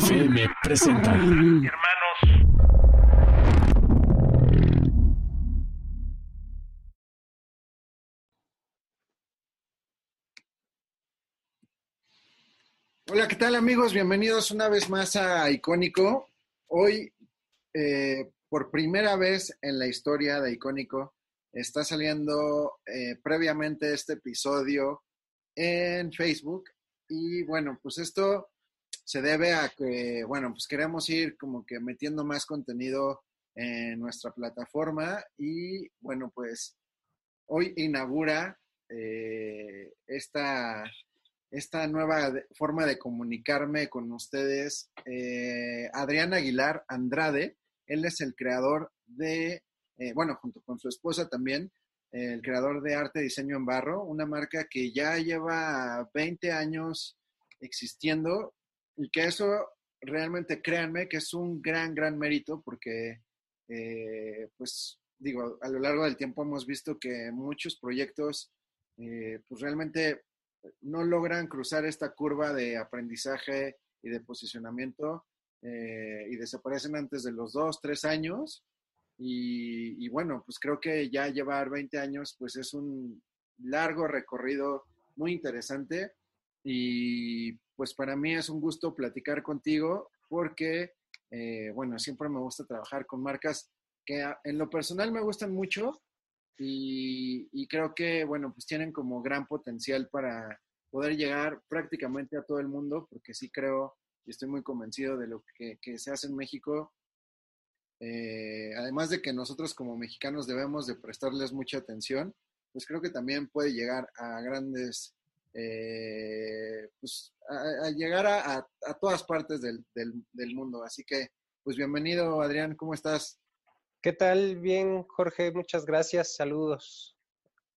FM presenta. Hermanos. Hola, ¿qué tal amigos? Bienvenidos una vez más a Icónico. Hoy, eh, por primera vez en la historia de Icónico, está saliendo eh, previamente este episodio en Facebook. Y bueno, pues esto se debe a que, bueno, pues queremos ir como que metiendo más contenido en nuestra plataforma y bueno, pues hoy inaugura eh, esta, esta nueva forma de comunicarme con ustedes eh, Adrián Aguilar Andrade. Él es el creador de, eh, bueno, junto con su esposa también, eh, el creador de Arte Diseño en Barro, una marca que ya lleva 20 años existiendo y que eso realmente créanme que es un gran, gran mérito porque, eh, pues digo, a lo largo del tiempo hemos visto que muchos proyectos, pues realmente no logran cruzar esta curva de aprendizaje y de posicionamiento y desaparecen antes de los dos, tres años. Y, bueno, pues creo que ya llevar 20 años, pues es un largo recorrido muy interesante. Y pues para mí es un gusto platicar contigo porque, eh, bueno, siempre me gusta trabajar con marcas que en lo personal me gustan mucho y, creo que, bueno, pues tienen como gran potencial para poder llegar prácticamente a todo el mundo, porque sí creo y estoy muy convencido de lo que se hace en México. Eh, además de que nosotros como mexicanos debemos de prestarles mucha atención, pues creo que también puede llegar a grandes, eh, pues a, a llegar a, a- a todas partes del, del- del mundo. Así que, pues bienvenido Adrián, ¿cómo estás? ¿Qué tal? Bien, Jorge, muchas gracias. Saludos.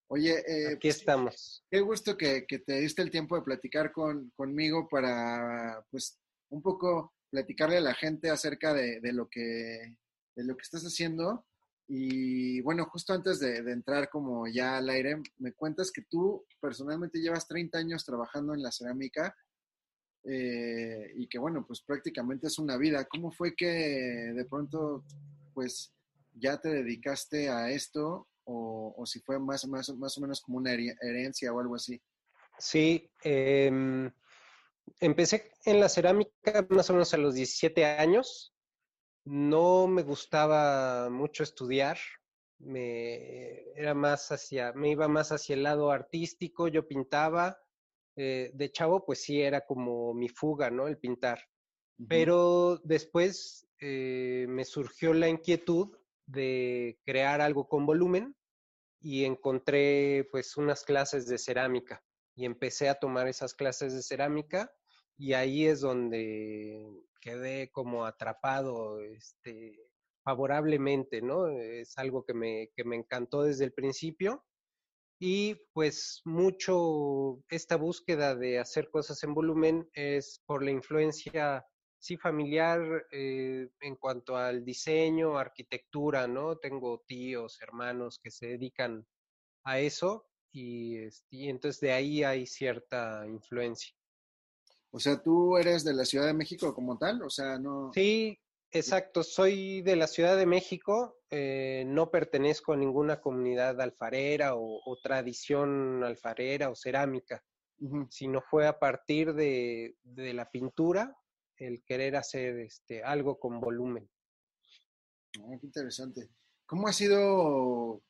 Oye, eh, Aquí pues, estamos. Qué gusto que, que te diste el tiempo de platicar con, conmigo para, pues, un poco platicarle a la gente acerca de, de lo, que, de lo que estás haciendo. Y bueno, justo antes de, entrar como ya al aire, me cuentas que tú personalmente llevas 30 años trabajando en la cerámica eh, y que bueno, pues prácticamente es una vida. ¿Cómo fue que de pronto, pues, ya te dedicaste a esto o, o si fue más, más, más o menos como una herencia o algo así? Sí, em, empecé en la cerámica más o menos a los 17 años. No me gustaba mucho estudiar. Me era más hacia, me iba más hacia el lado artístico. Yo pintaba. eh, de chavo, pues sí, era como mi fuga, ¿no? El pintar. Pero después eh, me surgió la inquietud de crear algo con volumen y encontré pues unas clases de cerámica y empecé a tomar esas clases de cerámica y ahí es donde quedé como atrapado este, favorablemente, ¿no? Es algo que me, que me encantó desde el principio y pues mucho esta búsqueda de hacer cosas en volumen es por la influencia, sí, familiar eh, en cuanto al diseño, arquitectura, ¿no? Tengo tíos, hermanos que se dedican a eso y, este, y entonces de ahí hay cierta influencia. O sea, tú eres de la Ciudad de México como tal, o sea, no. Sí, exacto. Soy de la Ciudad de México. eh, no pertenezco a ninguna comunidad alfarera o, o tradición alfarera o cerámica, sino fue a partir de, de la pintura el querer hacer este, algo con volumen. Ah, qué interesante. ¿Cómo ha sido,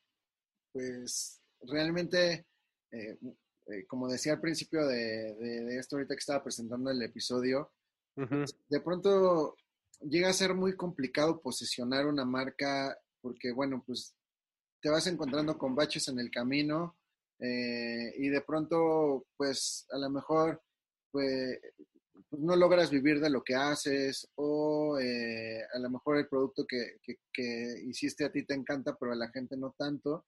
pues, realmente, eh, eh, como decía al principio de, de- de esto, ahorita que estaba presentando el episodio, Ujú. de pronto llega a ser muy complicado posicionar una marca porque, bueno, pues te vas encontrando con baches en el camino eh, y de pronto, pues, a lo mejor, pues, pues, no logras vivir de lo que haces o eh, a lo mejor el producto que, que- que hiciste a ti te encanta, pero a la gente no tanto.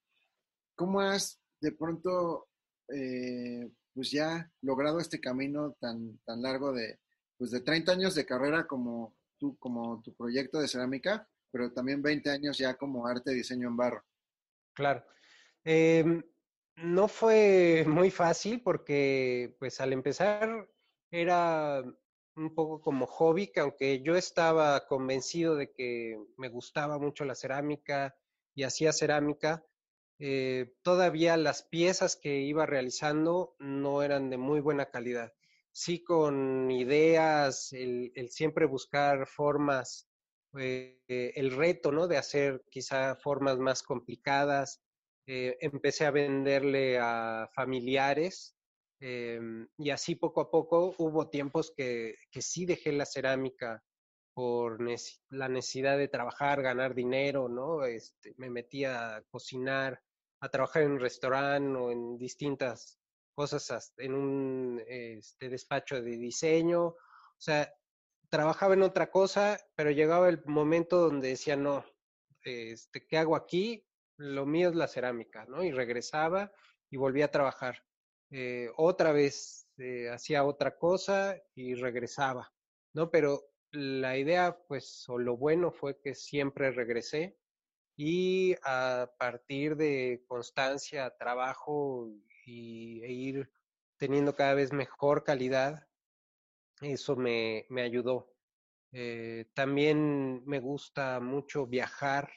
¿Cómo has de pronto, eh, pues ya logrado este camino tan, tan largo de, pues de 30 años de carrera como tú, como tu proyecto de cerámica, pero también 20 años ya como arte diseño en barro? Claro. Em, no fue muy fácil porque, pues, al empezar era un poco como hobby, que aunque yo estaba convencido de que me gustaba mucho la cerámica y hacía cerámica, eh, todavía las piezas que iba realizando no eran de muy buena calidad. Sí con ideas, el, siempre buscar formas, eh, el reto, ¿no? De hacer quizá formas más complicadas. Eh, empecé a venderle a familiares Em, y así poco a poco hubo tiempos que, que sí dejé la cerámica por la necesidad de trabajar, ganar dinero, ¿no? Este, me metí a cocinar, a trabajar en un restaurante o en distintas cosas, en un este, despacho de diseño. O sea, trabajaba en otra cosa, pero llegaba el momento donde decía, no, este, ¿qué hago aquí? Lo mío es la cerámica, ¿no? Y regresaba y volvía a trabajar. Eh, otra vez eh, hacía otra cosa y regresaba, ¿no? Pero la idea, pues, o lo bueno fue que siempre regresé y a partir de constancia, trabajo y, e ir teniendo cada vez mejor calidad, eso me, me ayudó. Eh, también me gusta mucho viajar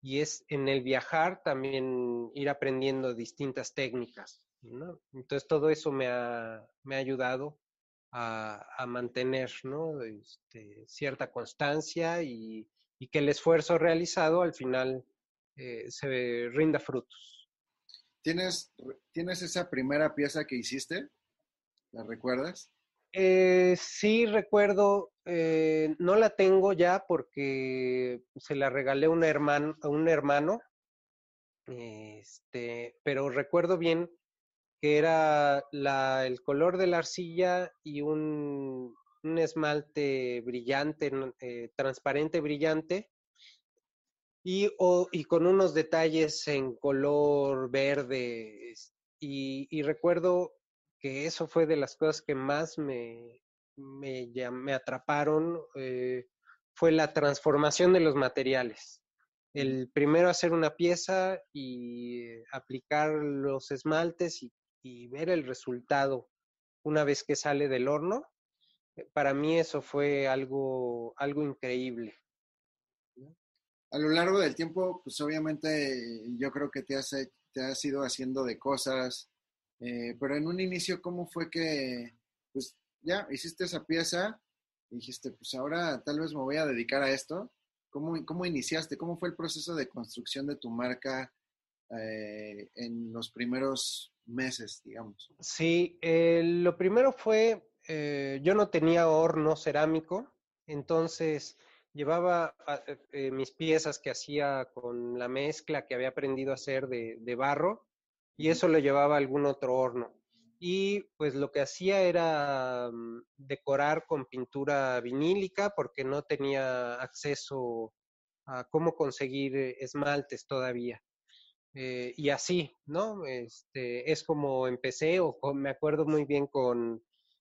y es en el viajar también ir aprendiendo distintas técnicas. Entonces todo eso me ha, me ha ayudado a, a mantener ¿no? este, cierta constancia y, y, que el esfuerzo realizado al final eh, se rinda frutos. ¿Tienes, ¿Tienes esa primera pieza que hiciste? ¿La recuerdas? Eh, sí, recuerdo, eh, no la tengo ya porque se la regalé a un hermano, a un hermano este, pero recuerdo bien que era la, el color de la arcilla y un, un esmalte brillante, eh, transparente brillante, y, y, con unos detalles en color verde. Y, y, recuerdo que eso fue de las cosas que más me, me, me atraparon, eh, fue la transformación de los materiales. El primero hacer una pieza y aplicar los esmaltes y y ver el resultado una vez que sale del horno, eh, para mí eso fue algo, algo increíble. A lo largo del tiempo, pues obviamente yo creo que te has, te has ido haciendo de cosas, eh, pero en un inicio, ¿cómo fue que, pues ya hiciste esa pieza y dijiste, pues ahora tal vez me voy a dedicar a esto? ¿Cómo, cómo iniciaste? ¿Cómo fue el proceso de construcción de tu marca eh, en los primeros meses, digamos? Sí, eh, lo primero fue, eh, yo no tenía horno cerámico, entonces llevaba ah, eh, mis piezas que hacía con la mezcla que había aprendido a hacer de, de barro y eso lo llevaba a algún otro horno. Y pues lo que hacía era mm, decorar con pintura vinílica porque no tenía acceso a cómo conseguir esmaltes todavía. Eh, y así, ¿no? Este, es como empecé, o me acuerdo muy bien con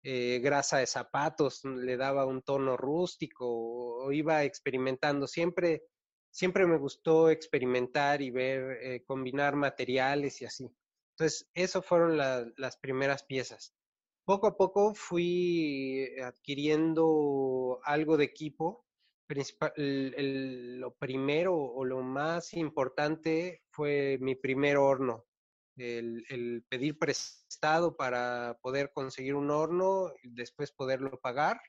eh, grasa de zapatos, le daba un tono rústico, o, iba experimentando. Siempre, siempre me gustó experimentar y ver, eh, combinar materiales y así. Entonces, eso fueron las primeras piezas. Poco a poco fui adquiriendo algo de equipo principal, lo primero o lo más importante fue mi primer horno. El, pedir prestado para poder conseguir un horno y después poderlo pagar.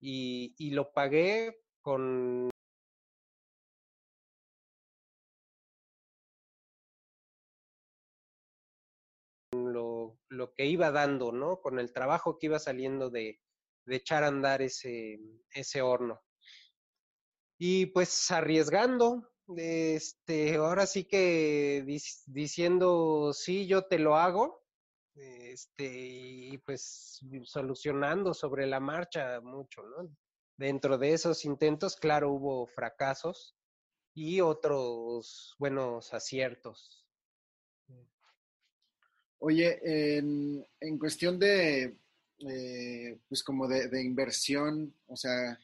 Y, y lo pagué con lo, lo, que iba dando, ¿no? Con el trabajo que iba saliendo de, de echar a andar ese, ese horno y pues arriesgando, este, ahora sí que diciendo sí, yo te lo hago, este, y pues solucionando sobre la marcha mucho, ¿no? Dentro de esos intentos, claro, hubo fracasos y otros buenos aciertos. Oye, en, en cuestión de, eh, pues como de, de inversión, o sea,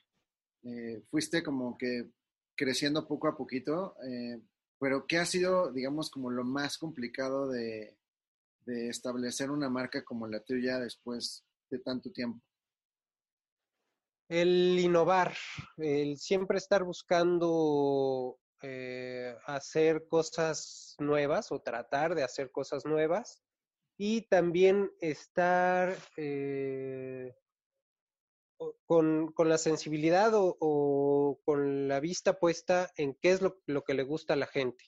eh, fuiste como que creciendo poco a poquito. Eh, pero ¿qué ha sido, digamos, como lo más complicado de, establecer una marca como la tuya después de tanto tiempo? El innovar, el siempre estar buscando eh, hacer cosas nuevas o tratar de hacer cosas nuevas y también estar con, con, la sensibilidad o, o, con la vista puesta en qué es lo, lo, que le gusta a la gente,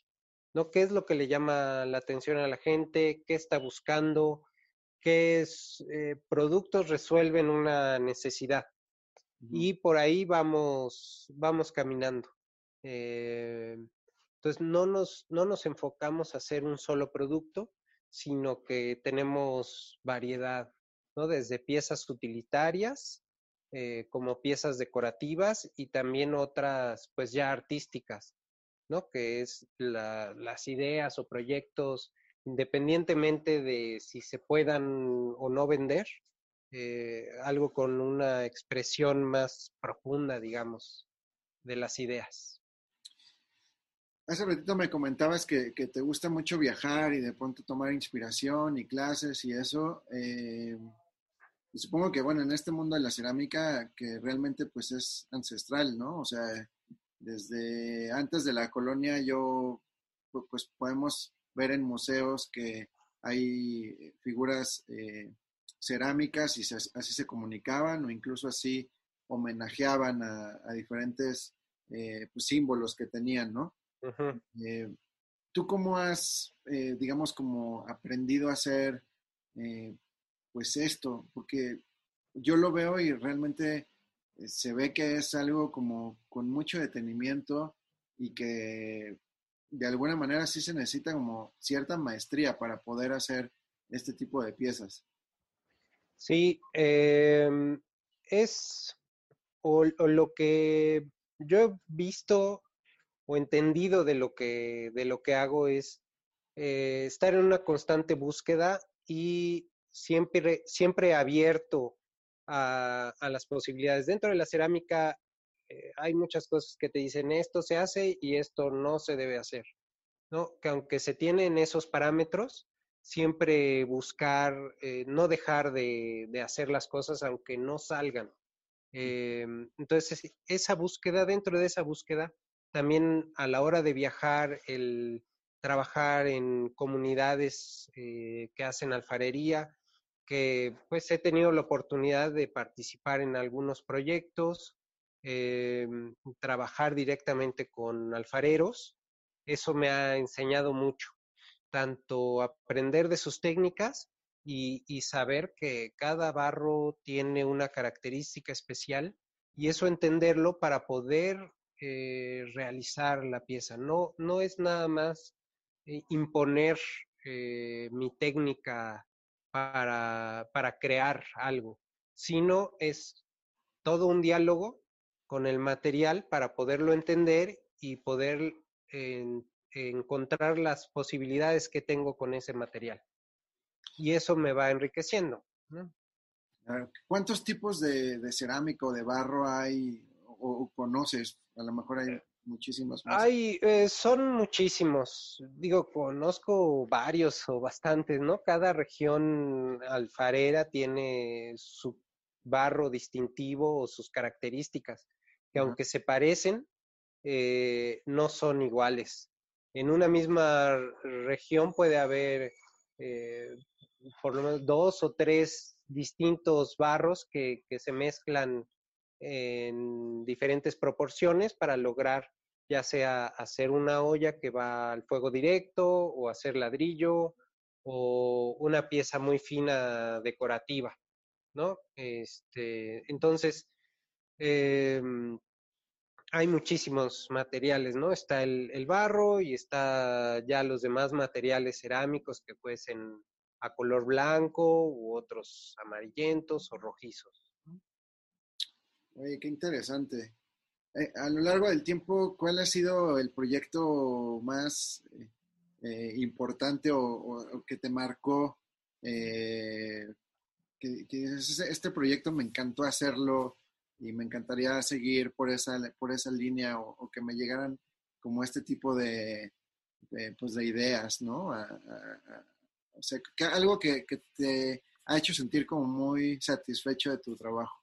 ¿no? ¿Qué es lo que le llama la atención a la gente? ¿Qué está buscando? ¿Qué es, eh, productos resuelven una necesidad? Uh -huh. Y por ahí vamos, vamos caminando. Eh, entonces, no nos, no nos enfocamos a hacer un solo producto, sino que tenemos variedad, ¿no? Desde piezas utilitarias, eh, como piezas decorativas y también otras, pues ya artísticas, ¿no? Que es la, las ideas o proyectos, independientemente de si se puedan o no vender, eh, algo con una expresión más profunda, digamos, de las ideas. Hace ratito me comentabas que, te gusta mucho viajar y de pronto tomar inspiración y clases y eso. Eh, y supongo que, bueno, en este mundo de la cerámica, que realmente pues es ancestral, ¿no? O sea, desde antes de la colonia yo, pues podemos ver en museos que hay figuras eh, cerámicas y se, así se comunicaban o incluso así homenajeaban a, a diferentes eh, pues, símbolos que tenían, ¿no? Uh -huh. eh, ¿Tú cómo has, digamos, como aprendido a hacer, pues esto? Porque yo lo veo y realmente eh, se ve que es algo como con mucho detenimiento y que de alguna manera sí se necesita como cierta maestría para poder hacer este tipo de piezas. Sí, eh, es o, o, lo que yo he visto o entendido de lo que, de lo que hago es eh, estar en una constante búsqueda y siempre, siempre abierto a, a las posibilidades. Dentro de la cerámica eh, hay muchas cosas que te dicen esto se hace y esto no se debe hacer. ¿no? Que aunque se tienen esos parámetros, siempre buscar, eh, no dejar de, de, hacer las cosas aunque no salgan. Eh, entonces, esa búsqueda, dentro de esa búsqueda, también a la hora de viajar, el trabajar en comunidades eh, que hacen alfarería, que pues he tenido la oportunidad de participar en algunos proyectos, eh, trabajar directamente con alfareros, eso me ha enseñado mucho, tanto aprender de sus técnicas y, y saber que cada barro tiene una característica especial y eso entenderlo para poder eh, realizar la pieza. No, no es nada más eh, imponer mi técnica para, para, crear algo, sino es todo un diálogo con el material para poderlo entender y poder en, encontrar las posibilidades que tengo con ese material. Y eso me va enriqueciendo. ¿Cuántos tipos de, de cerámica o de barro hay o, o conoces? A lo mejor hay más. Hay, eh, son muchísimos. Digo, conozco varios o bastantes, ¿no? Cada región alfarera tiene su barro distintivo o sus características, que uh -huh. aunque se parecen, eh, no son iguales. En una misma región puede haber eh, por lo menos dos o tres distintos barros que, que se mezclan en diferentes proporciones para lograr ya sea hacer una olla que va al fuego directo o hacer ladrillo o una pieza muy fina decorativa, ¿no? Este, entonces, eh, hay muchísimos materiales, ¿no? Está el, el, barro y está ya los demás materiales cerámicos que pueden a color blanco u otros amarillentos o rojizos. Oye, qué interesante. Eh, a lo largo del tiempo, ¿cuál ha sido el proyecto más eh, importante o, que te marcó? Eh, que, que, este proyecto me encantó hacerlo y me encantaría seguir por esa, por esa línea o, que me llegaran como este tipo de, pues de ideas, ¿no? o sea, algo que, que, te ha hecho sentir como muy satisfecho de tu trabajo.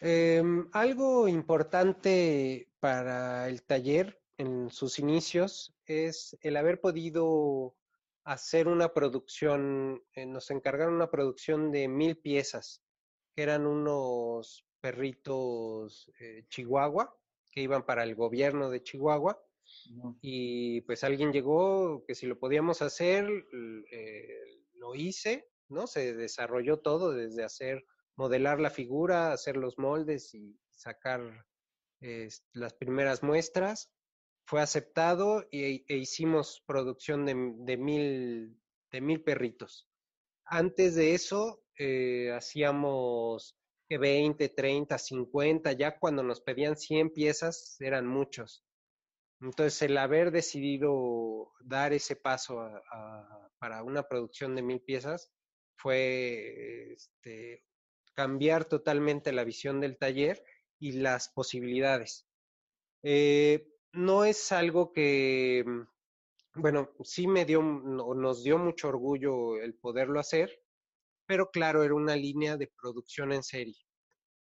Em, algo importante para el taller en sus inicios es el haber podido hacer una producción, eh, nos encargaron una producción de mil piezas, que eran unos perritos eh, chihuahua que iban para el gobierno de Chihuahua. Y pues alguien llegó que si lo podíamos hacer, eh, lo hice, ¿no? Se desarrolló todo desde hacer, modelar la figura, hacer los moldes y sacar las primeras muestras fue aceptado y, e hicimos producción de, mil, de mil perritos. Antes de eso, eh, hacíamos 20, 30, 50, ya cuando nos pedían 100 piezas eran muchos. Entonces, el haber decidido dar ese paso para una producción de mil piezas fue este, cambiar totalmente la visión del taller y las posibilidades. Eh, no es algo que, mm, bueno, sí me dio, nos dio mucho orgullo el poderlo hacer, pero claro, era una línea de producción en serie.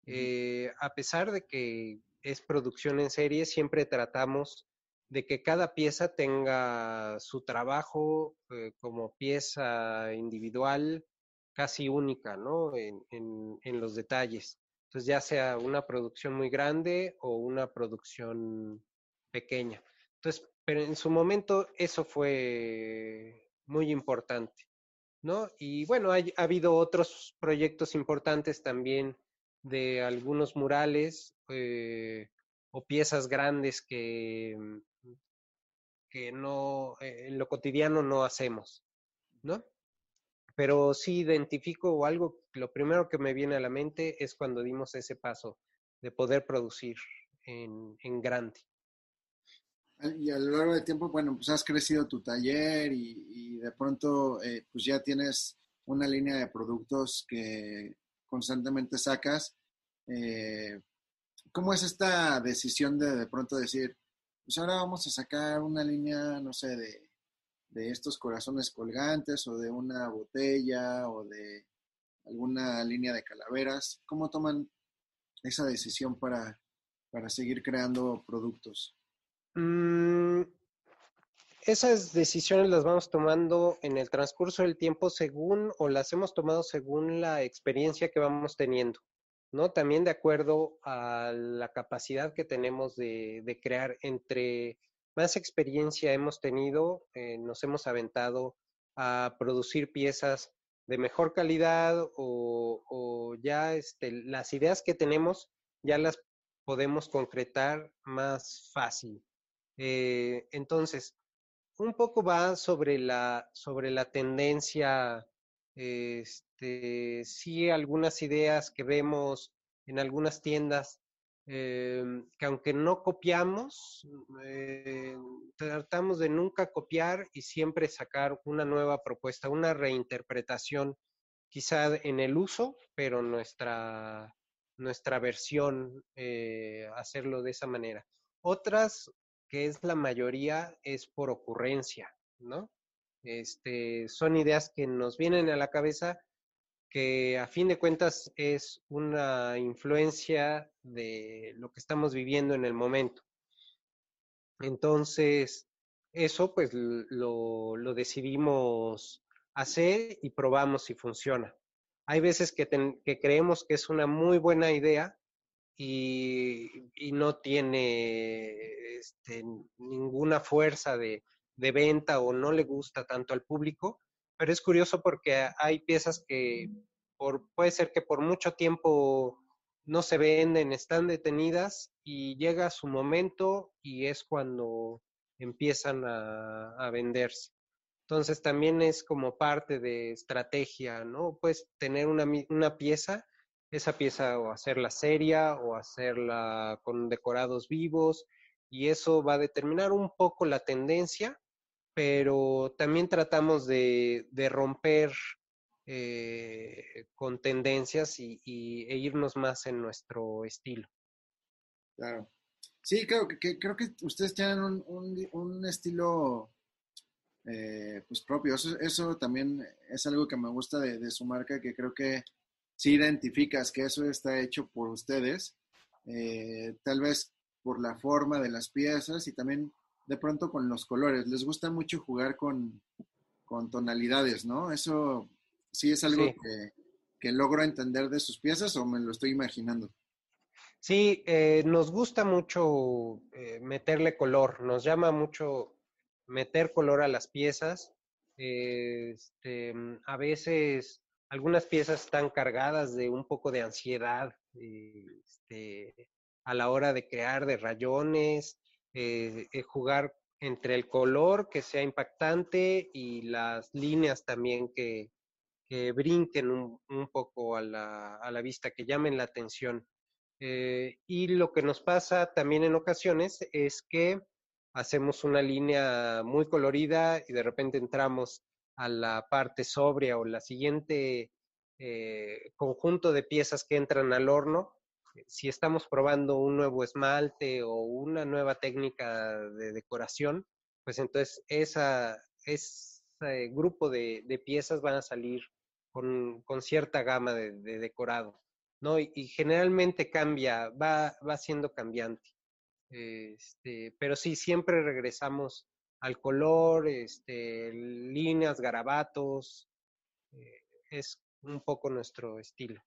Eh, a pesar de que es producción en serie, siempre tratamos de que cada pieza tenga su trabajo eh, como pieza individual, casi única, ¿no? en, los detalles. Entonces, ya sea una producción muy grande o una producción pequeña. Entonces, pero en su momento eso fue muy importante, ¿no? Y bueno, ha habido otros proyectos importantes también de algunos murales eh, o piezas grandes que, que no, eh, en lo cotidiano no hacemos, ¿no? Pero sí identifico algo, lo primero que me viene a la mente es cuando dimos ese paso de poder producir en, en grande y a lo largo del tiempo, bueno, pues has crecido tu taller y, de pronto eh, pues ya tienes una línea de productos que constantemente sacas. Eh, ¿Cómo es esta decisión de de pronto decir, pues ahora vamos a sacar una línea, no sé, de, de estos corazones colgantes o de una botella o de alguna línea de calaveras? ¿Cómo toman esa decisión para, para seguir creando productos? Mm, esas decisiones las vamos tomando en el transcurso del tiempo según o las hemos tomado según la experiencia que vamos teniendo, ¿no? También de acuerdo a la capacidad que tenemos de, crear. Entre más experiencia hemos tenido, eh, nos hemos aventado a producir piezas de mejor calidad o, ya este, las ideas que tenemos ya las podemos concretar más fácil. Eh, entonces, un poco va sobre la, sobre la tendencia, este, sí, algunas ideas que vemos en algunas tiendas, eh, que aunque no copiamos, eh, tratamos de nunca copiar y siempre sacar una nueva propuesta, una reinterpretación, quizá en el uso, pero nuestra, nuestra versión, hacerlo de esa manera. Otras que es la mayoría, es por ocurrencia, ¿no? Este, son ideas que nos vienen a la cabeza que a fin de cuentas es una influencia de lo que estamos viviendo en el momento. Entonces, eso pues lo, lo decidimos hacer y probamos si funciona. Hay veces que, que creemos que es una muy buena idea y, no tiene este, ninguna fuerza de, venta o no le gusta tanto al público, pero es curioso porque hay piezas que por, puede ser que por mucho tiempo no se venden, están detenidas y llega su momento y es cuando empiezan a, a venderse. Entonces también es como parte de estrategia, ¿no? Puedes tener una, una pieza esa pieza o hacerla seria o hacerla con decorados vivos y eso va a determinar un poco la tendencia, pero también tratamos de, romper eh, con tendencias y, e irnos más en nuestro estilo. Claro. Sí, creo que, creo que ustedes tienen un, estilo eh, pues propio. Eso, también es algo que me gusta de, su marca, que creo que si identificas que eso está hecho por ustedes, eh, tal vez por la forma de las piezas y también de pronto con los colores. Les gusta mucho jugar con, tonalidades, ¿no? Eso sí es algo Que, que, logro entender de sus piezas o me lo estoy imaginando. Sí, eh, nos gusta mucho eh, meterle color, nos llama mucho meter color a las piezas. Este, a veces algunas piezas están cargadas de un poco de ansiedad este, a la hora de crear, de rayones, eh, jugar entre el color que sea impactante y las líneas también que, brinquen un, poco a la, a la, vista, que llamen la atención. Eh, y lo que nos pasa también en ocasiones es que hacemos una línea muy colorida y de repente entramos a la parte sobria o la siguiente eh, conjunto de piezas que entran al horno. Si estamos probando un nuevo esmalte o una nueva técnica de decoración, pues entonces esa, ese grupo de, piezas van a salir con, cierta gama de decorado. ¿no? Y, generalmente cambia, va, va siendo cambiante. Este, pero sí, siempre regresamos al color, este, líneas, garabatos, eh, es un poco nuestro estilo.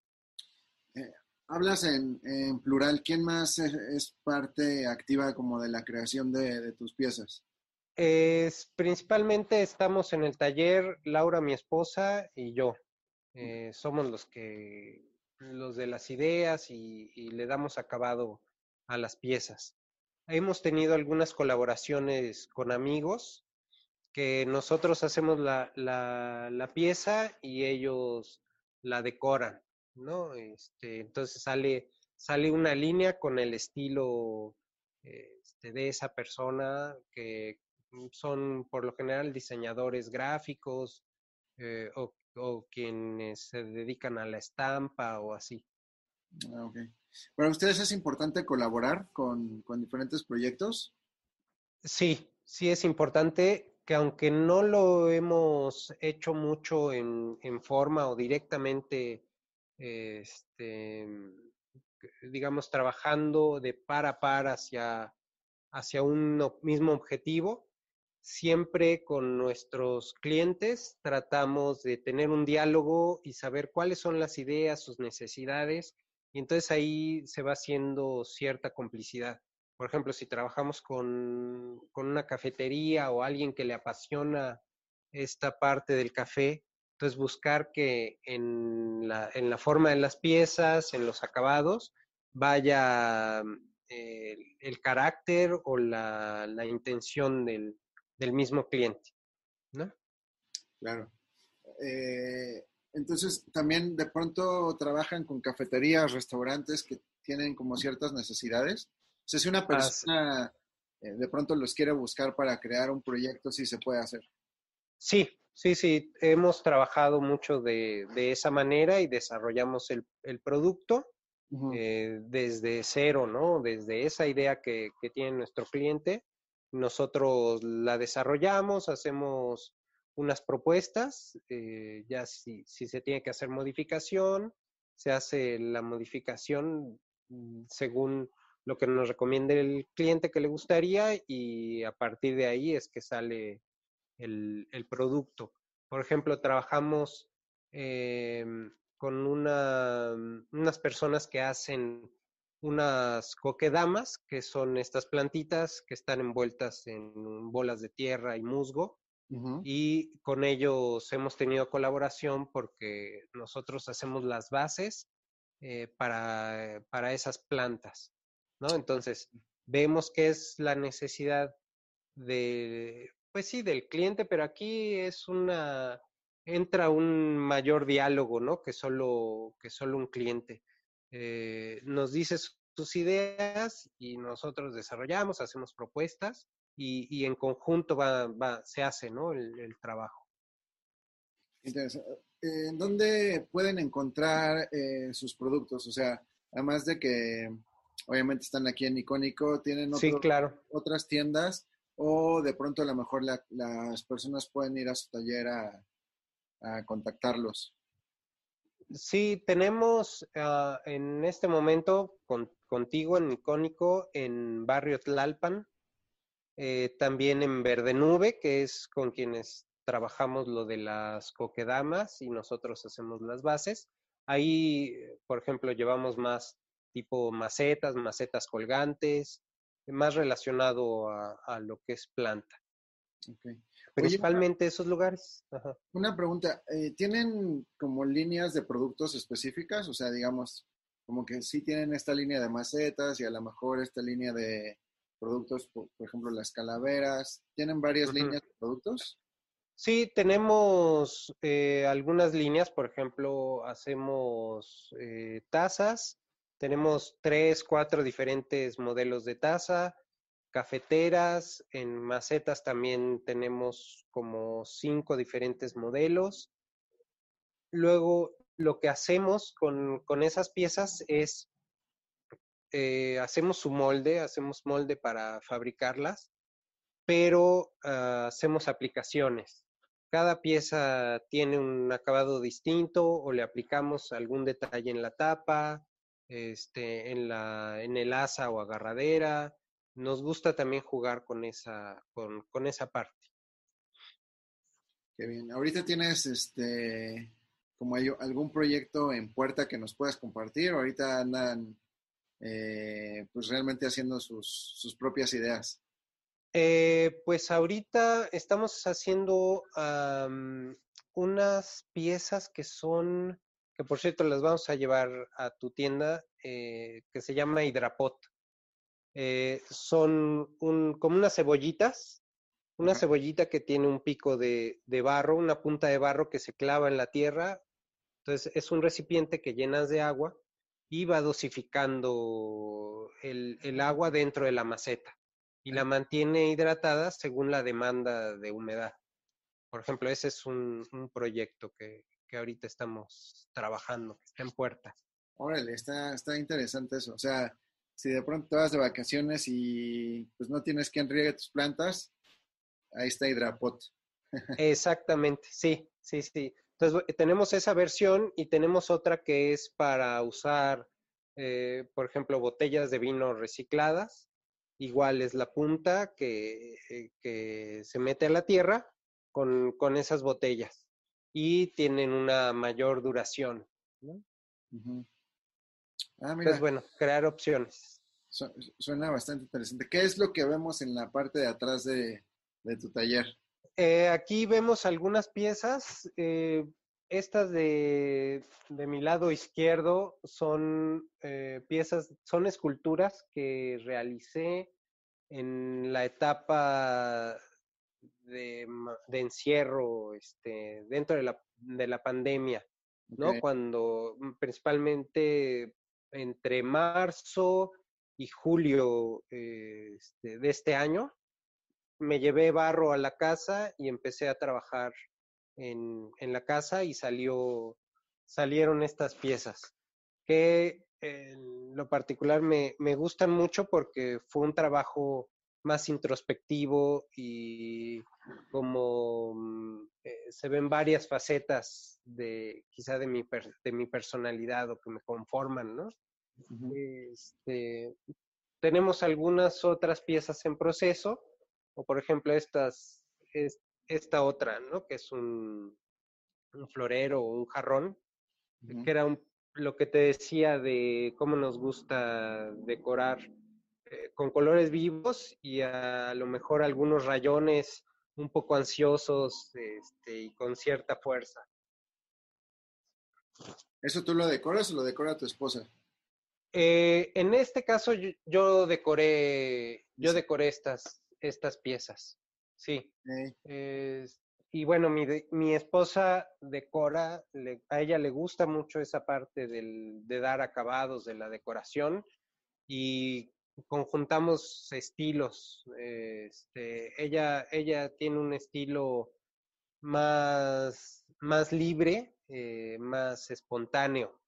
Hablas en, plural, ¿quién más es, parte activa como de la creación de, tus piezas? Es, principalmente estamos en el taller, Laura, mi esposa, y yo. Eh, somos los que los de las ideas y, le damos acabado a las piezas. Hemos tenido algunas colaboraciones con amigos que nosotros hacemos la, la, pieza y ellos la decoran, ¿no? Este, entonces sale, sale una línea con el estilo este, de esa persona que son por lo general diseñadores gráficos eh, o o quienes se dedican a la estampa o así. Ah, ¿Para ustedes es importante colaborar con, diferentes proyectos? Sí, sí es importante que aunque no lo hemos hecho mucho en, forma o directamente, este, digamos, trabajando de par a par hacia, hacia un mismo objetivo, siempre con nuestros clientes tratamos de tener un diálogo y saber cuáles son las ideas, sus necesidades, y entonces ahí se va haciendo cierta complicidad. Por ejemplo, si trabajamos con, una cafetería o alguien que le apasiona esta parte del café, entonces buscar que en la, en la forma de las piezas, en los acabados, vaya eh, el, carácter o la intención del, del mismo cliente, ¿no? Claro. Eh, entonces, también de pronto trabajan con cafeterías, restaurantes que tienen como ciertas necesidades. O sea, si una persona eh, de pronto los quiere buscar para crear un proyecto, sí se puede hacer. Sí, sí, sí. Hemos trabajado mucho de, esa manera y desarrollamos el, producto eh, desde cero, ¿no? Desde esa idea que, que tiene nuestro cliente nosotros la desarrollamos, hacemos unas propuestas, eh, ya si, se tiene que hacer modificación, se hace la modificación mm, según lo que nos recomiende el cliente que le gustaría y a partir de ahí es que sale el, producto. Por ejemplo, trabajamos em, con unas personas que hacen unas coquedamas, que son estas plantitas que están envueltas en bolas de tierra y musgo. Y con ellos hemos tenido colaboración porque nosotros hacemos las bases eh, para, para, esas plantas, ¿no? Entonces, vemos que es la necesidad de, pues sí, del cliente, pero aquí es una, entra un mayor diálogo, ¿no? Que solo, que solo un cliente. Eh, nos dice sus ideas y nosotros desarrollamos, hacemos propuestas y, en conjunto va, se hace ¿no? el, trabajo. Interesante. ¿En dónde pueden encontrar eh, sus productos? O sea, además de que obviamente están aquí en Icónico, tienen sí, claro. otras tiendas o de pronto a lo mejor las personas pueden ir a su taller a, contactarlos. Sí, tenemos ah, en este momento contigo en Icónico en Barrio Tlalpan, eh, también en Verde Nube, que es con quienes trabajamos lo de las coquedamas y nosotros hacemos las bases. Ahí, por ejemplo, llevamos más tipo macetas, macetas colgantes, más relacionado a, lo que es planta. Principalmente esos lugares. Una pregunta, eh, ¿tienen como líneas de productos específicas? O sea, digamos, como que sí tienen esta línea de macetas y a lo mejor esta línea de productos, por, ejemplo, las calaveras. ¿Tienen varias líneas de productos? Sí, tenemos eh, algunas líneas, por ejemplo, hacemos eh, tazas, tenemos tres, cuatro diferentes modelos de taza, cafeteras, en macetas también tenemos como cinco diferentes modelos. Luego, lo que hacemos con, esas piezas es, eh, hacemos su molde, hacemos molde para fabricarlas, pero ah, hacemos aplicaciones cada pieza tiene un acabado distinto o le aplicamos algún detalle en la tapa, este, en, la, en el asa o agarradera. Nos gusta también jugar con esa, con, con esa parte. Qué bien. Ahorita tienes este como hay algún proyecto en puerta que nos puedas compartir. Ahorita andan eh, pues realmente haciendo sus, sus propias ideas. Eh, pues ahorita estamos haciendo unas piezas que son, que por cierto las vamos a llevar a tu tienda, eh, que se llama Hidrapot. Eh, son un, como unas cebollitas, una cebollita que tiene un pico de, de, barro, una punta de barro que se clava en la tierra. Entonces es un recipiente que llenas de agua y va dosificando el, el agua dentro de la maceta y la mantiene hidratada según la demanda de humedad. Por ejemplo, ese es un, proyecto que, ahorita estamos trabajando, que está en puerta. Órale, está, está interesante eso. O sea, si de pronto te vas de vacaciones y pues no tienes quien riegue tus plantas, ahí está Hidrapot. Exactamente, sí, sí, sí. Entonces tenemos esa versión y tenemos otra que es para usar, eh, por ejemplo, botellas de vino recicladas igual es la punta que, eh, que se mete a la tierra con, con, esas botellas y tienen una mayor duración. ¿no? ah, mira. bueno, crear opciones. suena bastante interesante. ¿Qué es lo que vemos en la parte de atrás de, de tu taller? Eh, aquí vemos algunas piezas. Eh, estas de, mi lado izquierdo son eh, piezas, son esculturas que realicé en la etapa de, encierro este, dentro de la, de la pandemia, ¿no? Cuando mm, principalmente entre marzo y julio eh, este, de este año, me llevé barro a la casa y empecé a trabajar en, en la casa y salió, salieron estas piezas que en lo particular me, me gustan mucho porque fue un trabajo más introspectivo y como mm, eh, se ven varias facetas de quizá de mi, de mi personalidad o que me conforman, ¿no? este, tenemos algunas otras piezas en proceso, o por ejemplo estas, esta otra, ¿no? Que es un, un florero o un jarrón, que era un, lo que te decía de cómo nos gusta decorar eh, con colores vivos y a lo mejor algunos rayones un poco ansiosos este, y con cierta fuerza. ¿Eso tú lo decoras o lo decora tu esposa? Eh, en este caso yo, decoré, yo decoré estas, estas piezas. Sí. y bueno, mi, mi esposa decora, a ella le gusta mucho esa parte del, de dar acabados de la decoración y conjuntamos estilos. Este, ella, ella tiene un estilo más, más libre, eh, más espontáneo.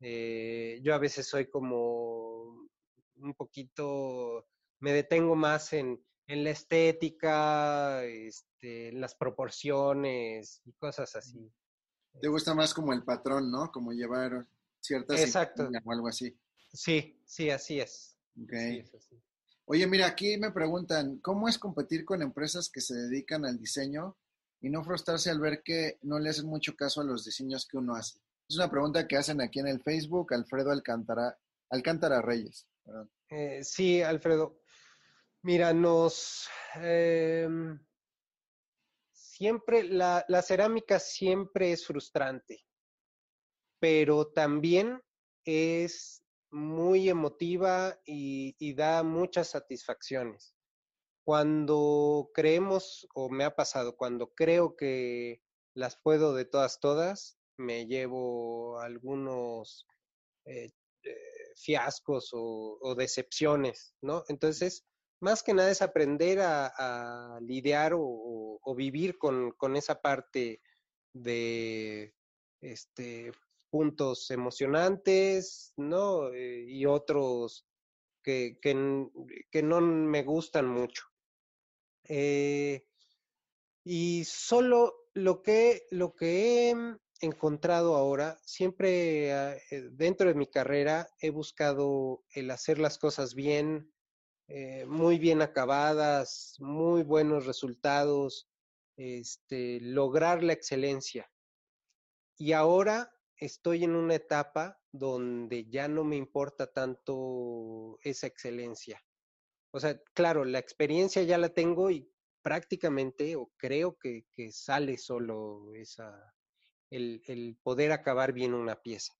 Eh, yo a veces soy como un poquito, me detengo más en, en la estética, este, las proporciones y cosas así. Te gusta más como el patrón, ¿no? Como llevar ciertas Exacto. o algo así. Sí, sí, así es. Ok. Sí, es así. Oye, mira, aquí me preguntan, ¿cómo es competir con empresas que se dedican al diseño y no frustrarse al ver que no le hacen mucho caso a los diseños que uno hace? Es una pregunta que hacen aquí en el Facebook, Alfredo Alcántara, Alcántara Reyes. Eh, sí, Alfredo. Mira, nos... em, siempre, la, la cerámica siempre es frustrante, pero también es muy emotiva y, da muchas satisfacciones. Cuando creemos, o me ha pasado, cuando creo que las puedo de todas, todas, me llevo algunos eh, eh, fiascos o, decepciones, ¿no? Entonces, más que nada es aprender a, lidiar o, o- o vivir con, con esa parte de este, puntos emocionantes, ¿no? Eh, y otros que, que, no me gustan mucho. Eh, y solo lo que, lo que he encontrado ahora, siempre ah, eh, dentro de mi carrera he buscado el hacer las cosas bien, muy bien acabadas, muy buenos resultados, este, lograr la excelencia. Y ahora estoy en una etapa donde ya no me importa tanto esa excelencia. O sea, claro, la experiencia ya la tengo y prácticamente, o creo que, sale solo esa, el, poder acabar bien una pieza.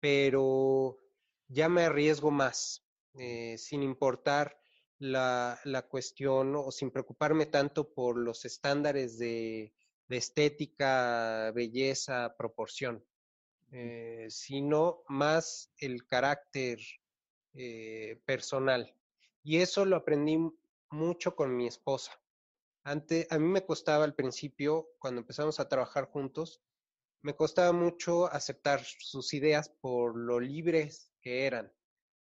Pero ya me arriesgo más, eh, sin importar la, cuestión o sin preocuparme tanto por los estándares de estética, belleza, proporción, eh, sino más el carácter eh, personal. Y eso lo aprendí mucho con mi esposa. Antes, a mí me costaba al principio, cuando empezamos a trabajar juntos, me costaba mucho aceptar sus ideas por lo libres que eran.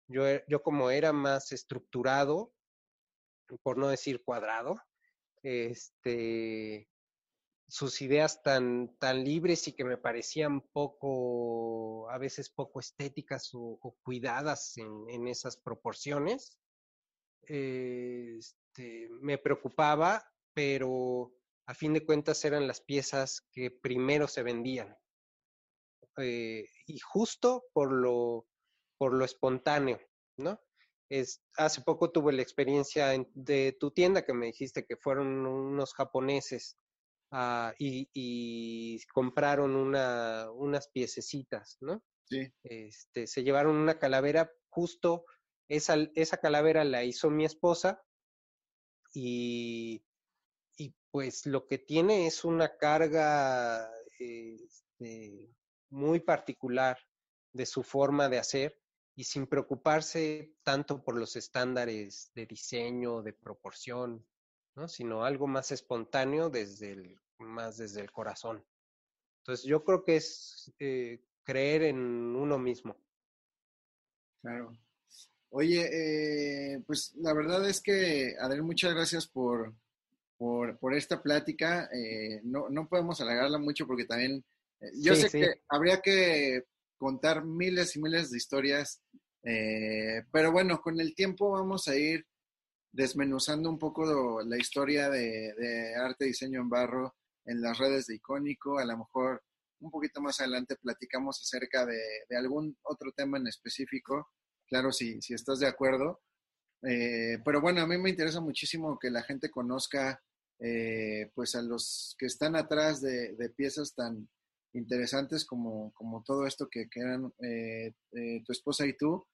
Yo, e- yo como era más estructurado, por no decir cuadrado, este, sus ideas tan, tan libres y que me parecían poco, a veces poco estéticas o, cuidadas en, en esas proporciones, eh, este, me preocupaba, pero a fin de cuentas eran las piezas que primero se vendían. Eh, y justo por lo, por lo espontáneo, ¿no? Es, hace poco tuve la experiencia en- de tu tienda que me dijiste que fueron unos japoneses ah, y, y compraron una, unas piececitas, ¿no? Sí, Este, se llevaron una calavera, justo esa, esa calavera la hizo mi esposa y, y pues lo que tiene es una carga este, muy particular de su forma de hacer y sin preocuparse tanto por los estándares de diseño, de proporción, ¿no? sino algo más espontáneo desde el, más desde el corazón. Entonces yo creo que es eh, creer en uno mismo. claro. Oye, eh, pues la verdad es que, Adel, muchas gracias por, por, por esta plática. Eh, no, no podemos alargarla mucho porque también, yo Sí, sé sí. que habría que contar miles y miles de historias, eh, pero bueno, con el tiempo vamos a ir desmenuzando un poco la historia de, de arte y diseño en barro en las redes de Icónico. A lo mejor un poquito más adelante platicamos acerca de, algún otro tema en específico, claro, si, si estás de acuerdo. Eh, pero bueno, a mí me interesa muchísimo que la gente conozca eh, pues a los que están atrás de, de piezas tan interesantes como, como todo esto que, que eran eh, eh, tu esposa y tú.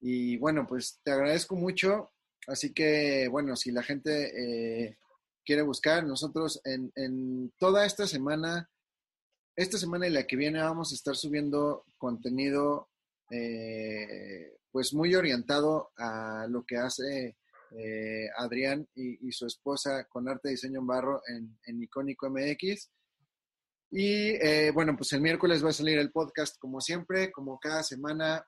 Y bueno, pues te agradezco mucho. Así que bueno, si la gente eh, quiere buscar, nosotros en, toda esta semana, esta semana y la que viene vamos a estar subiendo contenido eh, pues muy orientado a lo que hace eh, Adrián y, su esposa con arte diseño en barro en, Icónico MX. Y eh, bueno, pues el miércoles va a salir el podcast como siempre, como cada semana.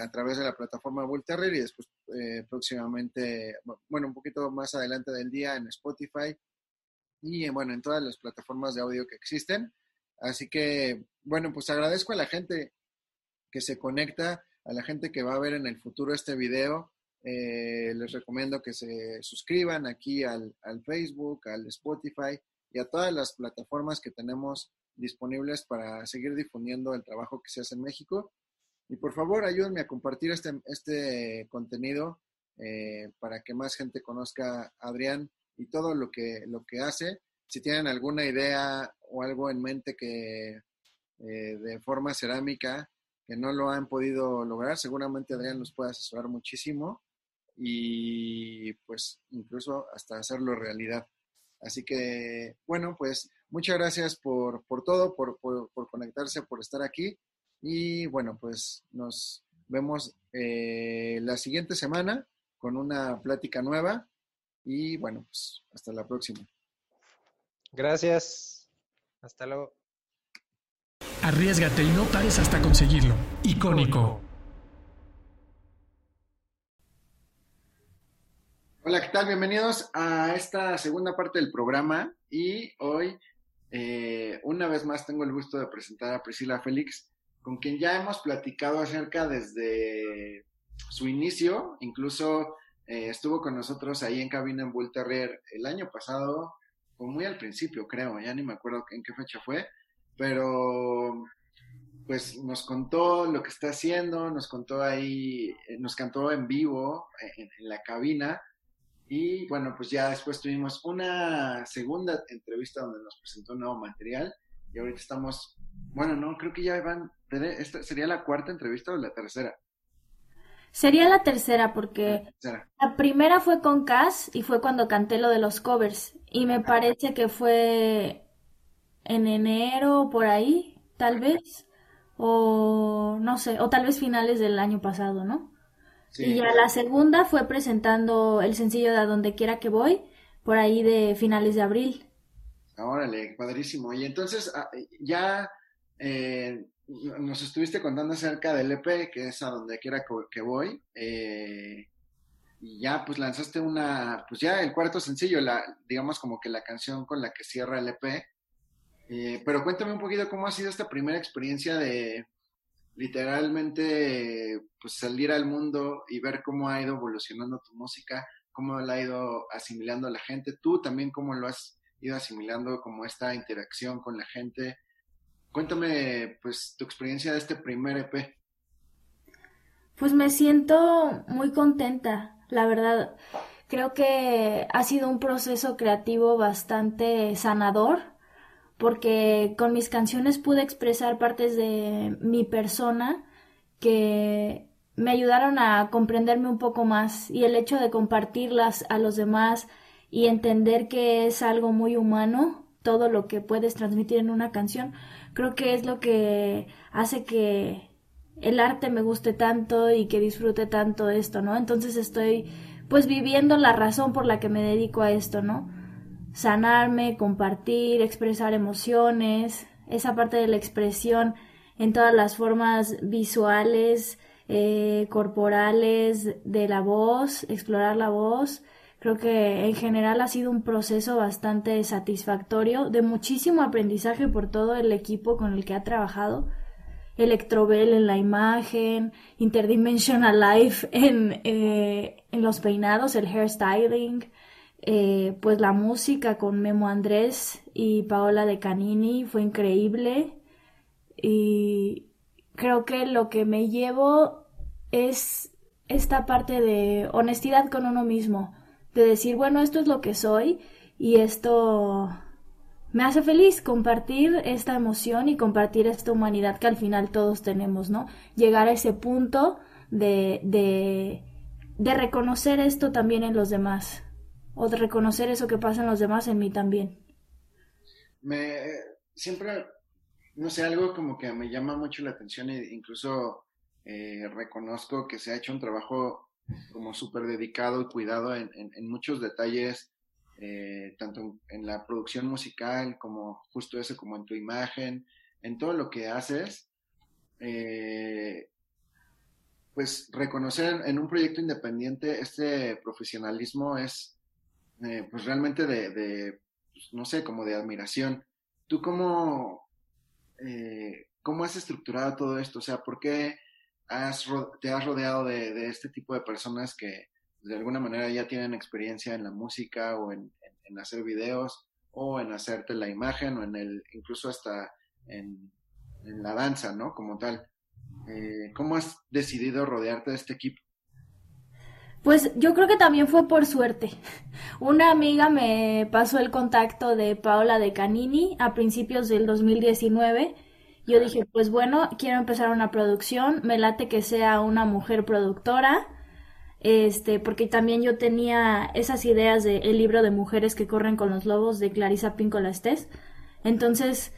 a través de la plataforma Bull Terrier y después eh, próximamente, bueno, un poquito más adelante del día en Spotify y bueno, en todas las plataformas de audio que existen. Así que, bueno, pues agradezco a la gente que se conecta, a la gente que va a ver en el futuro este video. Eh, les recomiendo que se suscriban aquí al, al Facebook, al Spotify y a todas las plataformas que tenemos disponibles para seguir difundiendo el trabajo que se hace en México. Y por favor, ayúdenme a compartir este, este contenido eh, para que más gente conozca a Adrián y todo lo que, lo que hace. Si tienen alguna idea o algo en mente que eh, de forma cerámica que no lo han podido lograr, seguramente Adrián los puede asesorar muchísimo y pues incluso hasta hacerlo realidad. Así que, bueno, pues muchas gracias por, por todo, por, por, por, conectarse, por estar aquí. Y bueno, pues nos vemos eh, la siguiente semana con una plática nueva. Y bueno, pues hasta la próxima. Gracias. Hasta luego. Arriesgate y no pares hasta conseguirlo. Icónico. Hola, ¿qué tal? Bienvenidos a esta segunda parte del programa y hoy eh, una vez más tengo el gusto de presentar a Priscila Félix, con quien ya hemos platicado acerca desde su inicio, incluso eh, estuvo con nosotros ahí en cabina en Bull Terrier el año pasado, o muy al principio creo, ya ni me acuerdo en qué fecha fue, pero pues nos contó lo que está haciendo, nos contó ahí, eh, nos cantó en vivo en, en la cabina y bueno, pues ya después tuvimos una segunda entrevista donde nos presentó nuevo material y ahorita estamos, bueno, no, creo que ya van, ¿esta sería la cuarta entrevista o la tercera? Sería la tercera porque la, primera fue con Cass y fue cuando canté lo de los covers y me parece que fue en enero por ahí, tal vez, o no sé, o tal vez finales del año pasado, ¿no? Y ya la segunda fue presentando el sencillo de A Donde Quiera Que Voy, por ahí de finales de abril. Órale, padrísimo. Y entonces ah, ya eh, nos estuviste contando acerca del EP, que es A Donde Quiera Que Voy. Eh, y ya pues lanzaste una, pues ya el cuarto sencillo, la, digamos como que la canción con la que cierra el EP. Eh, pero cuéntame un poquito cómo ha sido esta primera experiencia de, literalmente pues salir al mundo y ver cómo ha ido evolucionando tu música, cómo la ha ido asimilando la gente, tú también cómo lo has ido asimilando como esta interacción con la gente. Cuéntame pues tu experiencia de este primer EP. Pues me siento muy contenta, la verdad. Creo que ha sido un proceso creativo bastante sanador porque con mis canciones pude expresar partes de mi persona que me ayudaron a comprenderme un poco más y el hecho de compartirlas a los demás y entender que es algo muy humano todo lo que puedes transmitir en una canción, creo que es lo que hace que el arte me guste tanto y que disfrute tanto esto, ¿no? Entonces estoy pues viviendo la razón por la que me dedico a esto, ¿no? sanarme, compartir, expresar emociones, esa parte de la expresión en todas las formas visuales, eh, corporales, de la voz, explorar la voz. Creo que en general ha sido un proceso bastante satisfactorio, de muchísimo aprendizaje por todo el equipo con el que ha trabajado. Electrobel en la imagen, Interdimensional Life en, eh, en los peinados, el hairstyling, eh, pues la música con Memo Andrés y Paola de Canini fue increíble y creo que lo que me llevo es esta parte de honestidad con uno mismo, de decir, bueno, esto es lo que soy y esto me hace feliz compartir esta emoción y compartir esta humanidad que al final todos tenemos, ¿no? Llegar a ese punto de, de, de reconocer esto también en los demás o de reconocer eso que pasa en los demás en mí también. Me siempre, no sé, algo como que me llama mucho la atención e incluso eh, reconozco que se ha hecho un trabajo como súper dedicado y cuidado en, en, muchos detalles, eh, tanto en, la producción musical como justo eso, como en tu imagen, en todo lo que haces. Eh, pues reconocer en un proyecto independiente este profesionalismo es eh, pues realmente de, pues, no sé, como de admiración. ¿Tú cómo, eh, cómo has estructurado todo esto? O sea, ¿por qué has, te has rodeado de, este tipo de personas que de alguna manera ya tienen experiencia en la música o en, hacer videos o en hacerte la imagen o en el, incluso hasta en, la danza, ¿no? Como tal. Eh, ¿Cómo has decidido rodearte de este equipo? Pues yo creo que también fue por suerte. Una amiga me pasó el contacto de Paola de Canini a principios del 2019. Yo dije, pues bueno, quiero empezar una producción, me late que sea una mujer productora, este, porque también yo tenía esas ideas del el libro de mujeres que corren con los lobos de Clarisa Pinkola Estés. Entonces,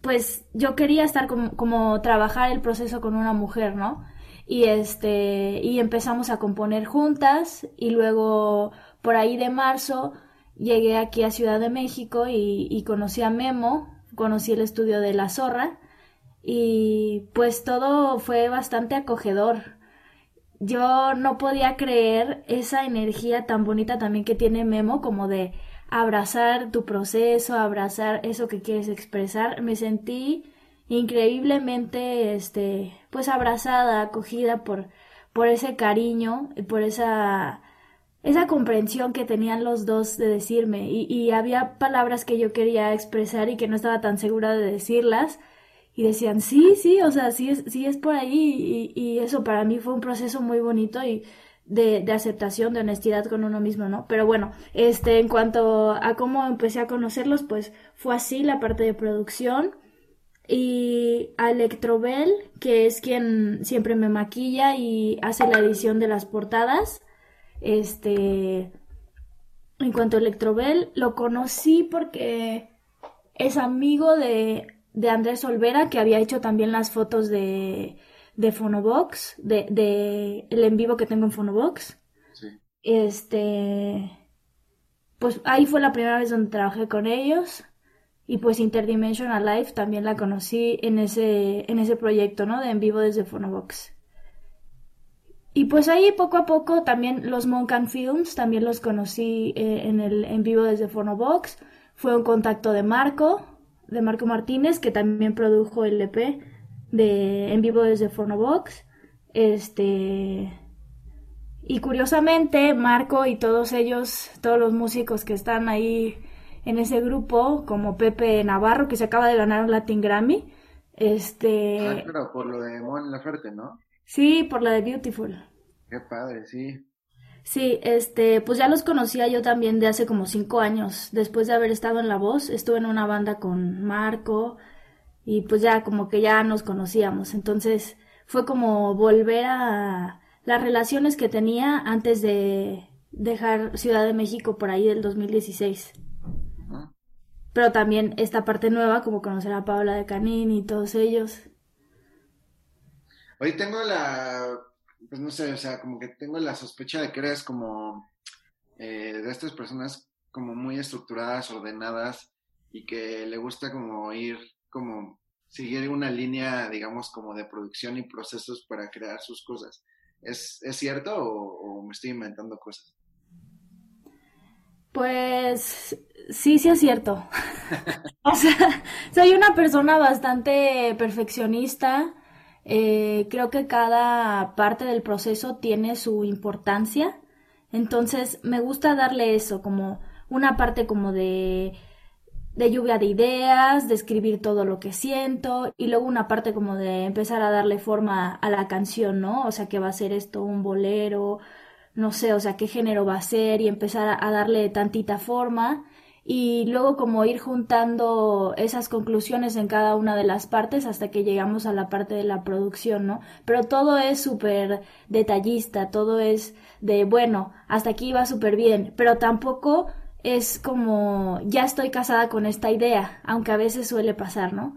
pues yo quería estar como, como trabajar el proceso con una mujer, ¿no? y este y empezamos a componer juntas y luego por ahí de marzo llegué aquí a Ciudad de México y, conocí a Memo, conocí el estudio de La Zorra y pues todo fue bastante acogedor. Yo no podía creer esa energía tan bonita también que tiene Memo como de abrazar tu proceso, abrazar eso que quieres expresar. Me sentí increíblemente, este, pues abrazada, acogida por, por ese cariño y por esa, esa comprensión que tenían los dos de decirme y, había palabras que yo quería expresar y que no estaba tan segura de decirlas y decían sí, sí, o sea, sí es, sí es por ahí y, eso para mí fue un proceso muy bonito y de, de, aceptación, de honestidad con uno mismo, ¿no? Pero bueno, este, en cuanto a cómo empecé a conocerlos, pues fue así la parte de producción y a Electrobel, que es quien siempre me maquilla y hace la edición de las portadas. Este, en cuanto a Electrobel, lo conocí porque es amigo de, de Andrés Olvera, que había hecho también las fotos de, de Phonobox, de, de el en vivo que tengo en Phonobox. Sí. Este, pues ahí fue la primera vez donde trabajé con ellos. Y pues Interdimensional Life también la conocí en ese, en ese proyecto, ¿no? De en vivo desde Phonobox. Y pues ahí poco a poco también los Moncan Films, también los conocí eh, en el en vivo desde Phonobox. Fue un contacto de Marco, de Marco Martínez, que también produjo el EP de en vivo desde Phonobox. Este. Y curiosamente, Marco y todos ellos, todos los músicos que están ahí en ese grupo, como Pepe Navarro, que se acaba de ganar un Latin Grammy. Este... Ah, claro, por lo de Mon Laferte, ¿no? Sí, por la de Beautiful. Qué padre, sí. Sí, este, pues ya los conocía yo también de hace como cinco años. Después de haber estado en La Voz, estuve en una banda con Marco y pues ya como que ya nos conocíamos. Entonces fue como volver a las relaciones que tenía antes de dejar Ciudad de México por ahí del 2016 pero también esta parte nueva, como conocer a Paola de Canini y todos ellos. Hoy tengo la, pues no sé, o sea, como que tengo la sospecha de que eres como eh, de estas personas como muy estructuradas, ordenadas y que le gusta como ir, como seguir una línea, digamos, como de producción y procesos para crear sus cosas. ¿Es, ¿es cierto o me estoy inventando cosas? Pues sí, sí es cierto. o sea, soy una persona bastante perfeccionista. Eh, creo que cada parte del proceso tiene su importancia. Entonces me gusta darle eso, como una parte como de, de lluvia de ideas, de escribir todo lo que siento y luego una parte como de empezar a darle forma a la canción, ¿no? O sea, que va a ser esto un bolero, no sé, o sea, qué género va a ser y empezar a, darle tantita forma y luego como ir juntando esas conclusiones en cada una de las partes hasta que llegamos a la parte de la producción, ¿no? Pero todo es súper detallista, todo es de, bueno, hasta aquí va súper bien, pero tampoco es como, ya estoy casada con esta idea, aunque a veces suele pasar, ¿no?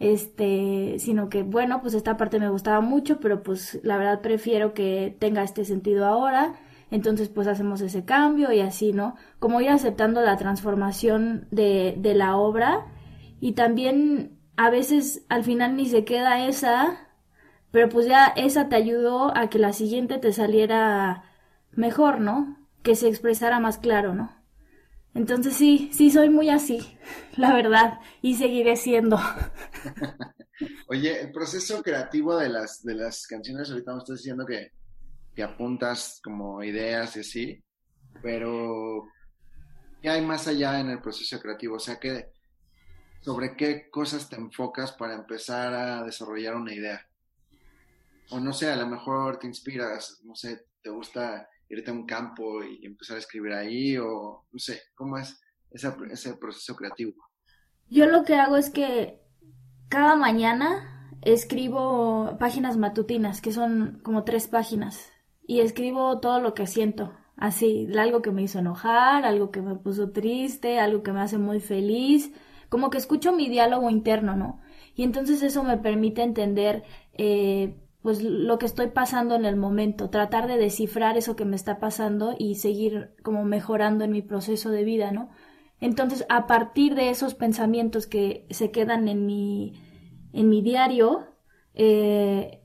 Este, sino que, bueno, pues esta parte me gustaba mucho, pero pues la verdad prefiero que tenga este sentido ahora entonces pues hacemos ese cambio y así, ¿no? Como ir aceptando la transformación de, de la obra y también a veces al final ni se queda esa, pero pues ya esa te ayudó a que la siguiente te saliera mejor, ¿no? Que se expresara más claro, ¿no? Entonces sí, sí soy muy así, la verdad, y seguiré siendo. Oye, el proceso creativo de las, de las canciones, ahorita me estás diciendo que, que apuntas como ideas y así, pero ¿qué hay más allá en el proceso creativo? O sea, ¿qué, ¿sobre qué cosas te enfocas para empezar a desarrollar una idea? O no sé, a lo mejor te inspiras, no sé, te gusta irte a un campo y empezar a escribir ahí, o no sé, ¿cómo es ese proceso creativo? Yo lo que hago es que cada mañana escribo páginas matutinas, que son como tres páginas, y escribo todo lo que siento, así, algo que me hizo enojar, algo que me puso triste, algo que me hace muy feliz, como que escucho mi diálogo interno, ¿no? Y entonces eso me permite entender eh, pues lo que estoy pasando en el momento, tratar de descifrar eso que me está pasando y seguir como mejorando en mi proceso de vida, ¿no? Entonces, a partir de esos pensamientos que se quedan en mi, en mi diario, eh,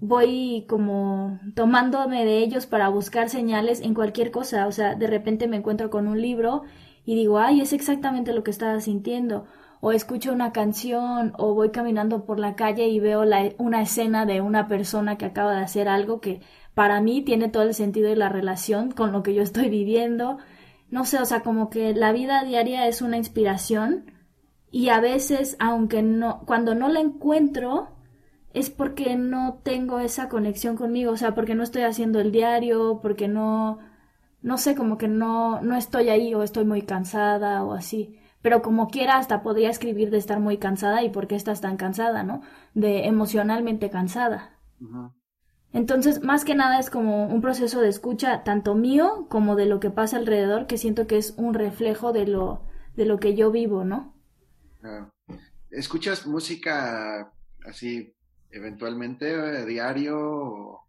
voy como tomándome de ellos para buscar señales en cualquier cosa. O sea, de repente me encuentro con un libro y digo, ay, es exactamente lo que estaba sintiendo o escucho una canción o voy caminando por la calle y veo la, una escena de una persona que acaba de hacer algo que para mí tiene todo el sentido y la relación con lo que yo estoy viviendo. No sé, o sea, como que la vida diaria es una inspiración y a veces, aunque no, cuando no la encuentro, es porque no tengo esa conexión conmigo, o sea, porque no estoy haciendo el diario, porque no, no sé, como que no, no estoy ahí o estoy muy cansada o así pero como quiera hasta podría escribir de estar muy cansada y por qué estás tan cansada, ¿no? De emocionalmente cansada. Entonces, más que nada es como un proceso de escucha tanto mío como de lo que pasa alrededor, que siento que es un reflejo de lo, de lo que yo vivo, ¿no? ¿Escuchas música así eventualmente, eh, diario?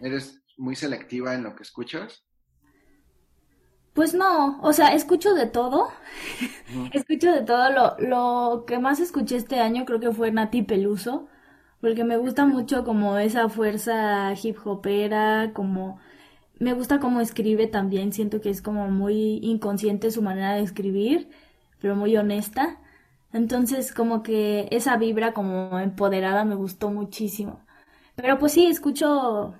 ¿Eres muy selectiva en lo que escuchas? Pues no, o sea, escucho de todo. escucho de todo. Lo, lo que más escuché este año creo que fue Nati Peluso, porque me gusta mucho como esa fuerza hip hopera, como me gusta cómo escribe también, siento que es como muy inconsciente su manera de escribir, pero muy honesta. Entonces, como que esa vibra como empoderada me gustó muchísimo. Pero pues sí, escucho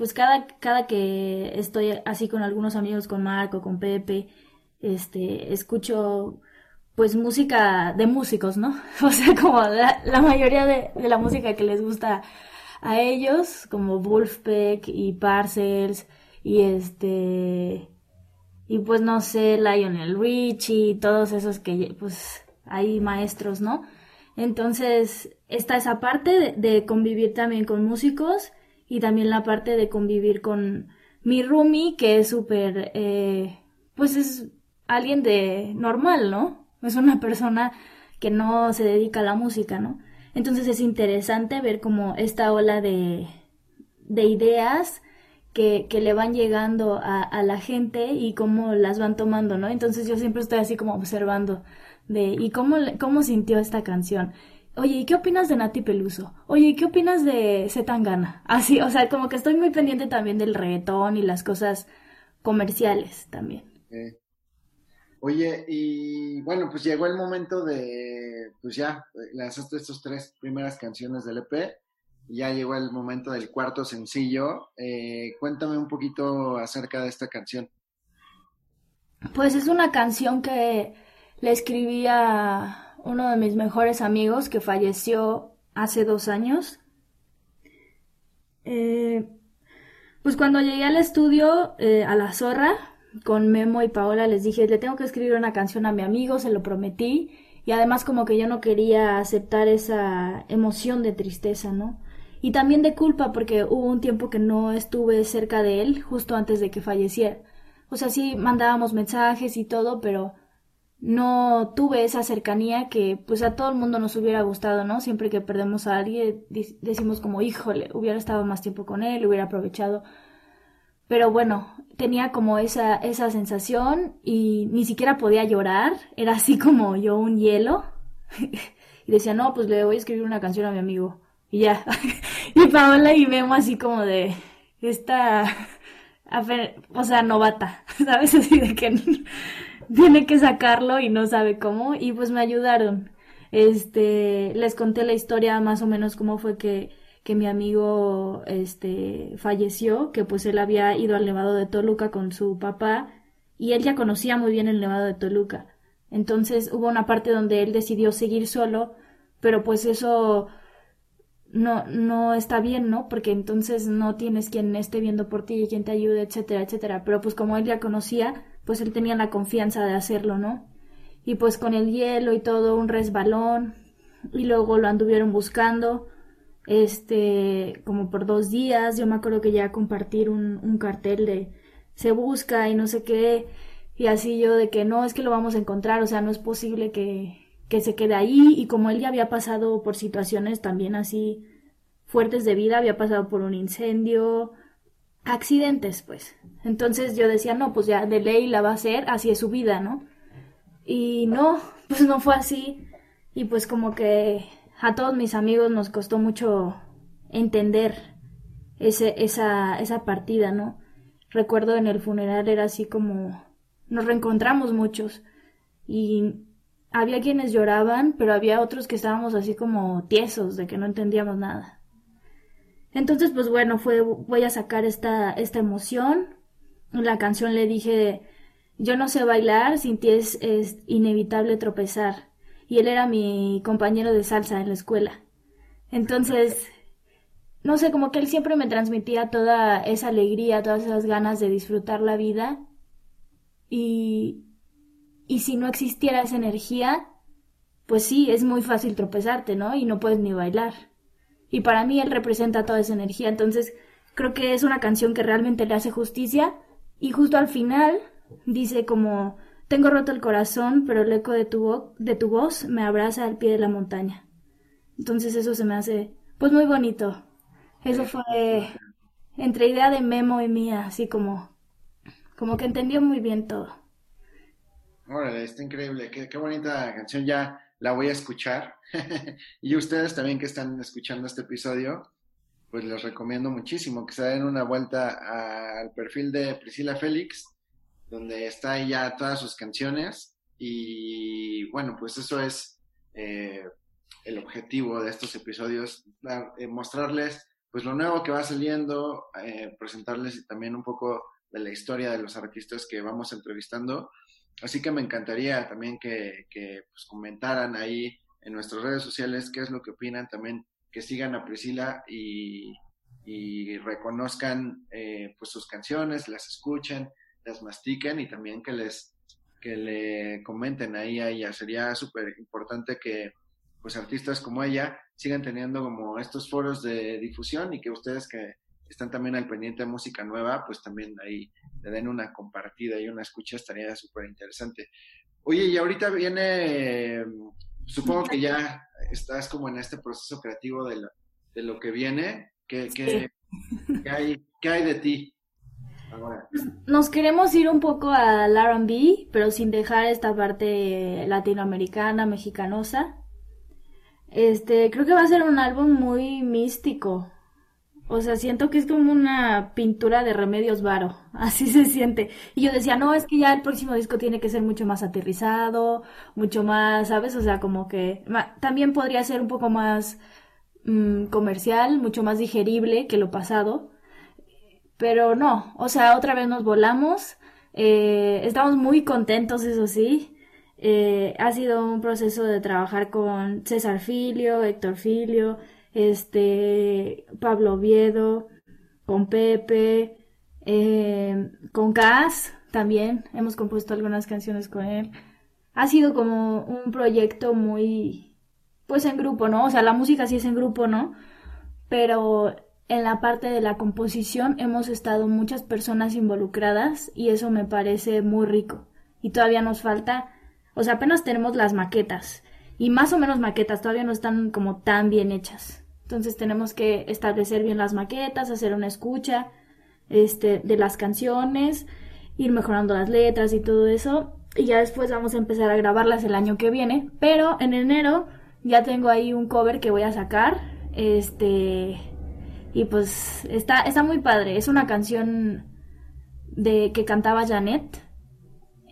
pues cada, cada que estoy así con algunos amigos, con Marco, con Pepe, este, escucho pues música de músicos, ¿no? O sea, como la, mayoría de, la música que les gusta a ellos, como Wolfpack y Parcels, y este, y pues no sé, Lionel Richie, todos esos que pues hay maestros, ¿no? Entonces, está esa parte de convivir también con músicos y también la parte de convivir con mi roomie, que es súper, eh, pues es alguien de normal, ¿no? Es una persona que no se dedica a la música, ¿no? Entonces es interesante ver como esta ola de, de ideas que, que, le van llegando a, a, la gente y cómo las van tomando, ¿no? Entonces yo siempre estoy así como observando de, ¿y cómo, cómo sintió esta canción? Oye, ¿y qué opinas de Nati Peluso? Oye, ¿y qué opinas de Zetangana? Así, o sea, como que estoy muy pendiente también del reggaetón y las cosas comerciales también. Oye, y bueno, pues llegó el momento de, pues ya, lanzaste estas tres primeras canciones del EP, y ya llegó el momento del cuarto sencillo. Eh, cuéntame un poquito acerca de esta canción. Pues es una canción que le escribí a uno de mis mejores amigos que falleció hace dos años. Eh, pues cuando llegué al estudio, eh, a la zorra, con Memo y Paola, les dije, le tengo que escribir una canción a mi amigo, se lo prometí, y además como que yo no quería aceptar esa emoción de tristeza, ¿no? Y también de culpa porque hubo un tiempo que no estuve cerca de él, justo antes de que falleciera. O sea, sí mandábamos mensajes y todo, pero no tuve esa cercanía que pues a todo el mundo nos hubiera gustado, ¿no? Siempre que perdemos a alguien decimos como, híjole, hubiera estado más tiempo con él, hubiera aprovechado. Pero bueno, tenía como esa, esa sensación y ni siquiera podía llorar, era así como yo un hielo. y decía, no, pues le voy a escribir una canción a mi amigo. Y ya. y Paola y Memo así como de esta, o sea, novata, ¿sabes? Así de que tiene que sacarlo y no sabe cómo. Y pues me ayudaron. Este, les conté la historia más o menos cómo fue que, que mi amigo, este, falleció, que pues él había ido al Nevado de Toluca con su papá y él ya conocía muy bien el Nevado de Toluca. Entonces hubo una parte donde él decidió seguir solo, pero pues eso no, no está bien, ¿no? Porque entonces no tienes quien esté viendo por ti y quien te ayude, etcétera, etcétera. Pero pues como él ya conocía, pues él tenía la confianza de hacerlo, ¿no? Y pues con el hielo y todo, un resbalón, y luego lo anduvieron buscando, este, como por dos días, yo me acuerdo que ya compartir un, un cartel de se busca y no sé qué, y así yo de que no, es que lo vamos a encontrar, o sea, no es posible que, que se quede ahí y como él ya había pasado por situaciones también así fuertes de vida, había pasado por un incendio, accidentes, pues. Entonces yo decía, no, pues ya de ley la va a hacer, así es su vida, ¿no? Y no, pues no fue así. Y pues como que a todos mis amigos nos costó mucho entender ese, esa, esa partida, ¿no? Recuerdo en el funeral era así como nos reencontramos muchos y había quienes lloraban, pero había otros que estábamos así como tiesos de que no entendíamos nada. Entonces, pues bueno, fue voy a sacar esta esta emoción. La canción le dije, yo no sé bailar, sin ti es, es inevitable tropezar. Y él era mi compañero de salsa en la escuela. Entonces, no sé, como que él siempre me transmitía toda esa alegría, todas esas ganas de disfrutar la vida. Y, y si no existiera esa energía, pues sí, es muy fácil tropezarte, ¿no? Y no puedes ni bailar. Y para mí él representa toda esa energía, entonces creo que es una canción que realmente le hace justicia y justo al final dice como tengo roto el corazón, pero el eco de tu, de tu voz me abraza al pie de la montaña. Entonces eso se me hace pues muy bonito. Eso fue entre idea de Memo y mía, así como como que entendió muy bien todo. Órale, está increíble, qué, qué bonita canción, ya la voy a escuchar. y ustedes también que están escuchando este episodio, pues les recomiendo muchísimo que se den una vuelta al perfil de Priscila Félix, donde está ya todas sus canciones. Y bueno, pues eso es eh, el objetivo de estos episodios, eh, mostrarles pues lo nuevo que va saliendo, eh, presentarles también un poco de la historia de los artistas que vamos entrevistando Así que me encantaría también que, pues, comentaran ahí en nuestras redes sociales qué es lo que opinan, también que sigan a Priscila y, reconozcan eh, pues sus canciones, las escuchen, las mastiquen y también que les que le comenten ahí a ella. Sería súper importante que pues artistas como ella sigan teniendo como estos foros de difusión y que ustedes que están también al pendiente de música nueva, pues también ahí le den una compartida y una escucha, estaría súper interesante. Oye, y ahorita viene, supongo que ya estás como en este proceso creativo de, de lo que viene. ¿Qué, qué, hay, ¿Qué hay de ti? Ahora. Nos queremos ir un poco al RB, pero sin dejar esta parte latinoamericana, mexicanosa. Este, creo que va a ser un álbum muy místico. O sea, siento que es como una pintura de remedios varo, así se siente. Y yo decía, no, es que ya el próximo disco tiene que ser mucho más aterrizado, mucho más, ¿sabes? O sea, como que también podría ser un poco más mm, comercial, mucho más digerible que lo pasado. Pero no, o sea, otra vez nos volamos. Eh, estamos muy contentos, eso sí. Eh, ha sido un proceso de trabajar con César Filio, Héctor Filio este, Pablo Oviedo, con Pepe, eh, con Cas también, hemos compuesto algunas canciones con él. Ha sido como un proyecto muy, pues en grupo, ¿no? O sea, la música sí es en grupo, ¿no? Pero en la parte de la composición hemos estado muchas personas involucradas y eso me parece muy rico. Y todavía nos falta, o sea, apenas tenemos las maquetas y más o menos maquetas, todavía no están como tan bien hechas. Entonces tenemos que establecer bien las maquetas, hacer una escucha este, de las canciones, ir mejorando las letras y todo eso. Y ya después vamos a empezar a grabarlas el año que viene. Pero en enero ya tengo ahí un cover que voy a sacar, Este, y pues está, está muy padre. Es una canción de que cantaba Janet.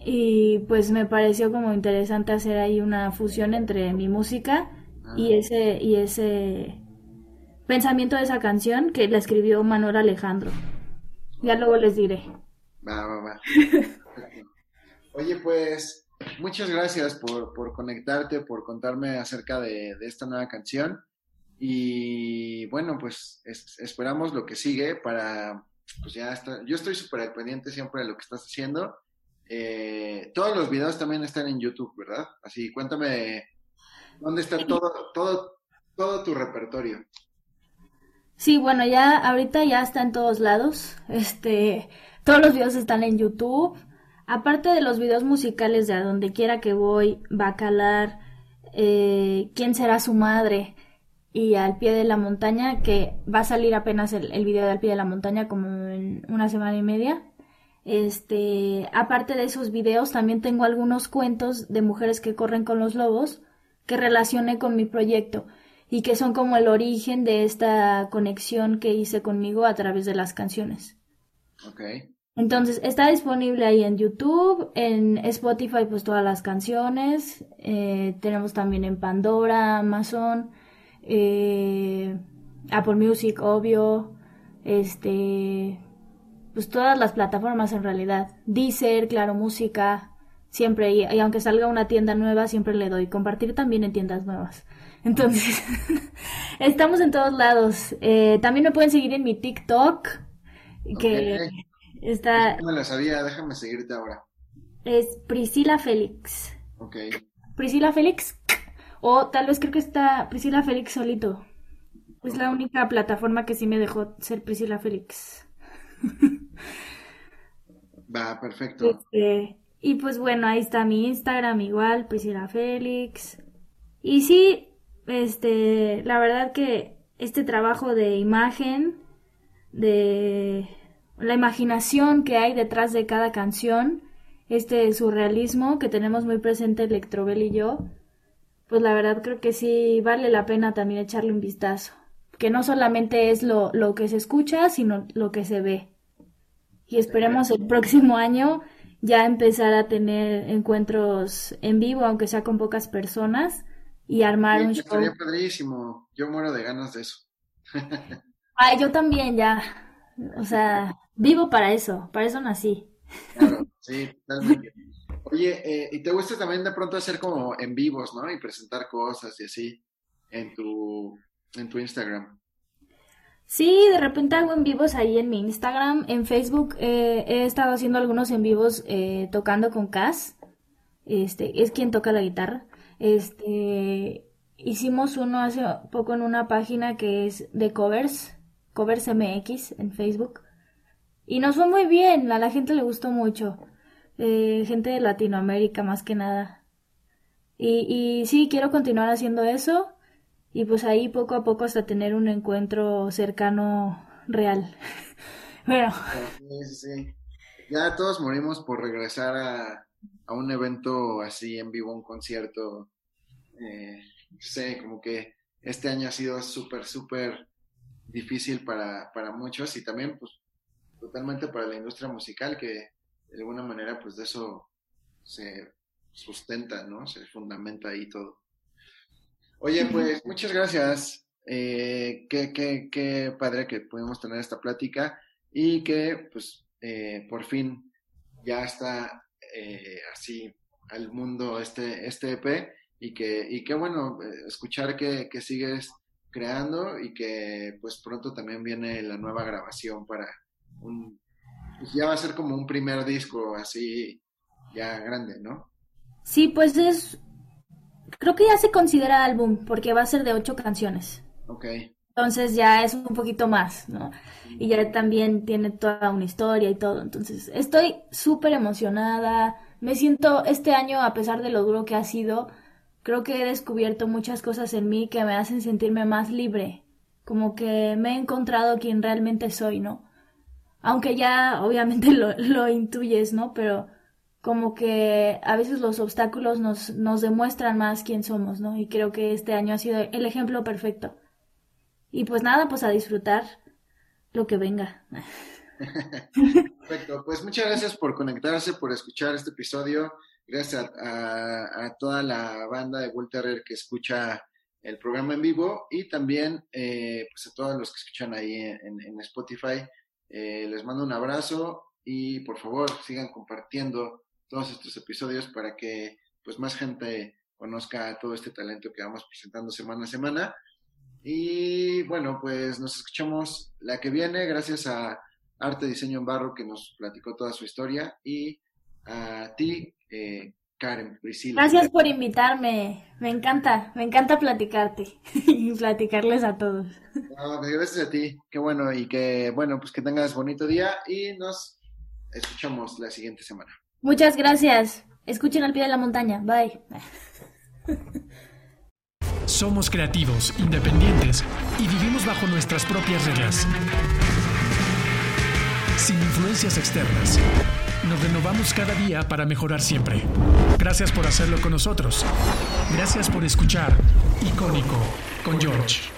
Y pues me pareció como interesante hacer ahí una fusión entre mi música y ah. ese, y ese pensamiento de esa canción que la escribió Manuel Alejandro. Ya luego les diré. Va, va, va. Oye, pues muchas gracias por, por, conectarte, por contarme acerca de, de, esta nueva canción. Y bueno, pues esperamos lo que sigue para, pues ya está. Yo estoy súper pendiente siempre de lo que estás haciendo. Eh, todos los videos también están en YouTube, ¿verdad? Así, cuéntame dónde está todo, todo, todo tu repertorio. Sí, bueno, ya ahorita ya está en todos lados. Este, todos los videos están en YouTube. Aparte de los videos musicales de a donde quiera que voy, Bacalar, eh, ¿Quién será su madre? Y al pie de la montaña, que va a salir apenas el, el video de al pie de la montaña como en una semana y media. Este, aparte de esos videos, también tengo algunos cuentos de mujeres que corren con los lobos que relacioné con mi proyecto y que son como el origen de esta conexión que hice conmigo a través de las canciones. Ok. Entonces, está disponible ahí en YouTube, en Spotify, pues todas las canciones. Eh, tenemos también en Pandora, Amazon, eh, Apple Music, obvio. Este, pues todas las plataformas en realidad. Deezer, Claro Música, siempre. Y, y aunque salga una tienda nueva, siempre le doy. Compartir también en tiendas nuevas. Entonces, estamos en todos lados. Eh, también me pueden seguir en mi TikTok, que está... No me la sabía, déjame seguirte ahora. Es Priscila Félix. Ok. Priscila Félix, o tal vez creo que está Priscila Félix solito. Es la única plataforma que sí me dejó ser Priscila Félix. Va, perfecto. Este, y pues bueno, ahí está mi Instagram igual, Priscila Félix. Y sí, este, la verdad que este trabajo de imagen, de la imaginación que hay detrás de cada canción, este surrealismo que tenemos muy presente Electrobel y yo, pues la verdad creo que sí vale la pena también echarle un vistazo. Que no solamente es lo, lo que se escucha, sino lo que se ve. Y esperemos el próximo año ya empezar a tener encuentros en vivo, aunque sea con pocas personas, y armar un show. Estaría padrísimo. Yo muero de ganas de eso. Ay, yo también ya. O sea, vivo para eso, para eso nací. Claro, sí, totalmente. Oye, eh, ¿y te gusta también de pronto hacer como en vivos, ¿no? Y presentar cosas y así en tu, en tu Instagram. Sí, de repente hago en vivos ahí en mi Instagram. En Facebook eh, he estado haciendo algunos en vivos eh, tocando con Cass. Este, es quien toca la guitarra. Este, hicimos uno hace poco en una página que es de covers, covers MX en Facebook. Y nos fue muy bien, a la gente le gustó mucho. Eh, gente de Latinoamérica más que nada. Y, y sí, quiero continuar haciendo eso. Y pues ahí poco a poco hasta tener un encuentro cercano real. bueno. Sí, sí. Ya todos morimos por regresar a, a un evento así en vivo, un concierto. Eh, sé, como que este año ha sido súper, súper difícil para, para muchos y también pues totalmente para la industria musical que de alguna manera pues de eso se sustenta, ¿no? Se fundamenta ahí todo. Oye, pues muchas gracias. Eh, qué, qué, qué padre que pudimos tener esta plática y que pues eh, por fin ya está eh, así al mundo este, este EP y que, y qué bueno eh, escuchar que, que, sigues creando y que pues pronto también viene la nueva grabación para un, pues ya va a ser como un primer disco así ya grande, ¿no? Sí, pues es, creo que ya se considera álbum porque va a ser de ocho canciones. Ok. Entonces ya es un poquito más, ¿no? Y ya también tiene toda una historia y todo. Entonces estoy súper emocionada. Me siento este año, a pesar de lo duro que ha sido, creo que he descubierto muchas cosas en mí que me hacen sentirme más libre. Como que me he encontrado quien realmente soy, ¿no? Aunque ya obviamente lo, lo intuyes, ¿no? Pero como que a veces los obstáculos nos, nos demuestran más quién somos, ¿no? Y creo que este año ha sido el ejemplo perfecto y pues nada, pues a disfrutar lo que venga. Perfecto, pues muchas gracias por conectarse, por escuchar este episodio. Gracias a, toda la banda de Bull que escucha el programa en vivo y también eh, pues a todos los que escuchan ahí en, Spotify. Eh, les mando un abrazo y por favor sigan compartiendo todos estos episodios para que pues más gente conozca todo este talento que vamos presentando semana a semana. Y bueno, pues nos escuchamos la que viene, gracias a Arte Diseño en Barro que nos platicó toda su historia y a ti, eh, Karen Priscila. Gracias por invitarme, me encanta, me encanta platicarte y platicarles a todos. Pues gracias a ti, qué bueno y que bueno, pues que tengas bonito día y nos escuchamos la siguiente semana. Muchas gracias, escuchen al pie de la montaña, bye. Somos creativos, independientes y vivimos bajo nuestras propias reglas. Sin influencias externas. Nos renovamos cada día para mejorar siempre. Gracias por hacerlo con nosotros. Gracias por escuchar Icónico con George.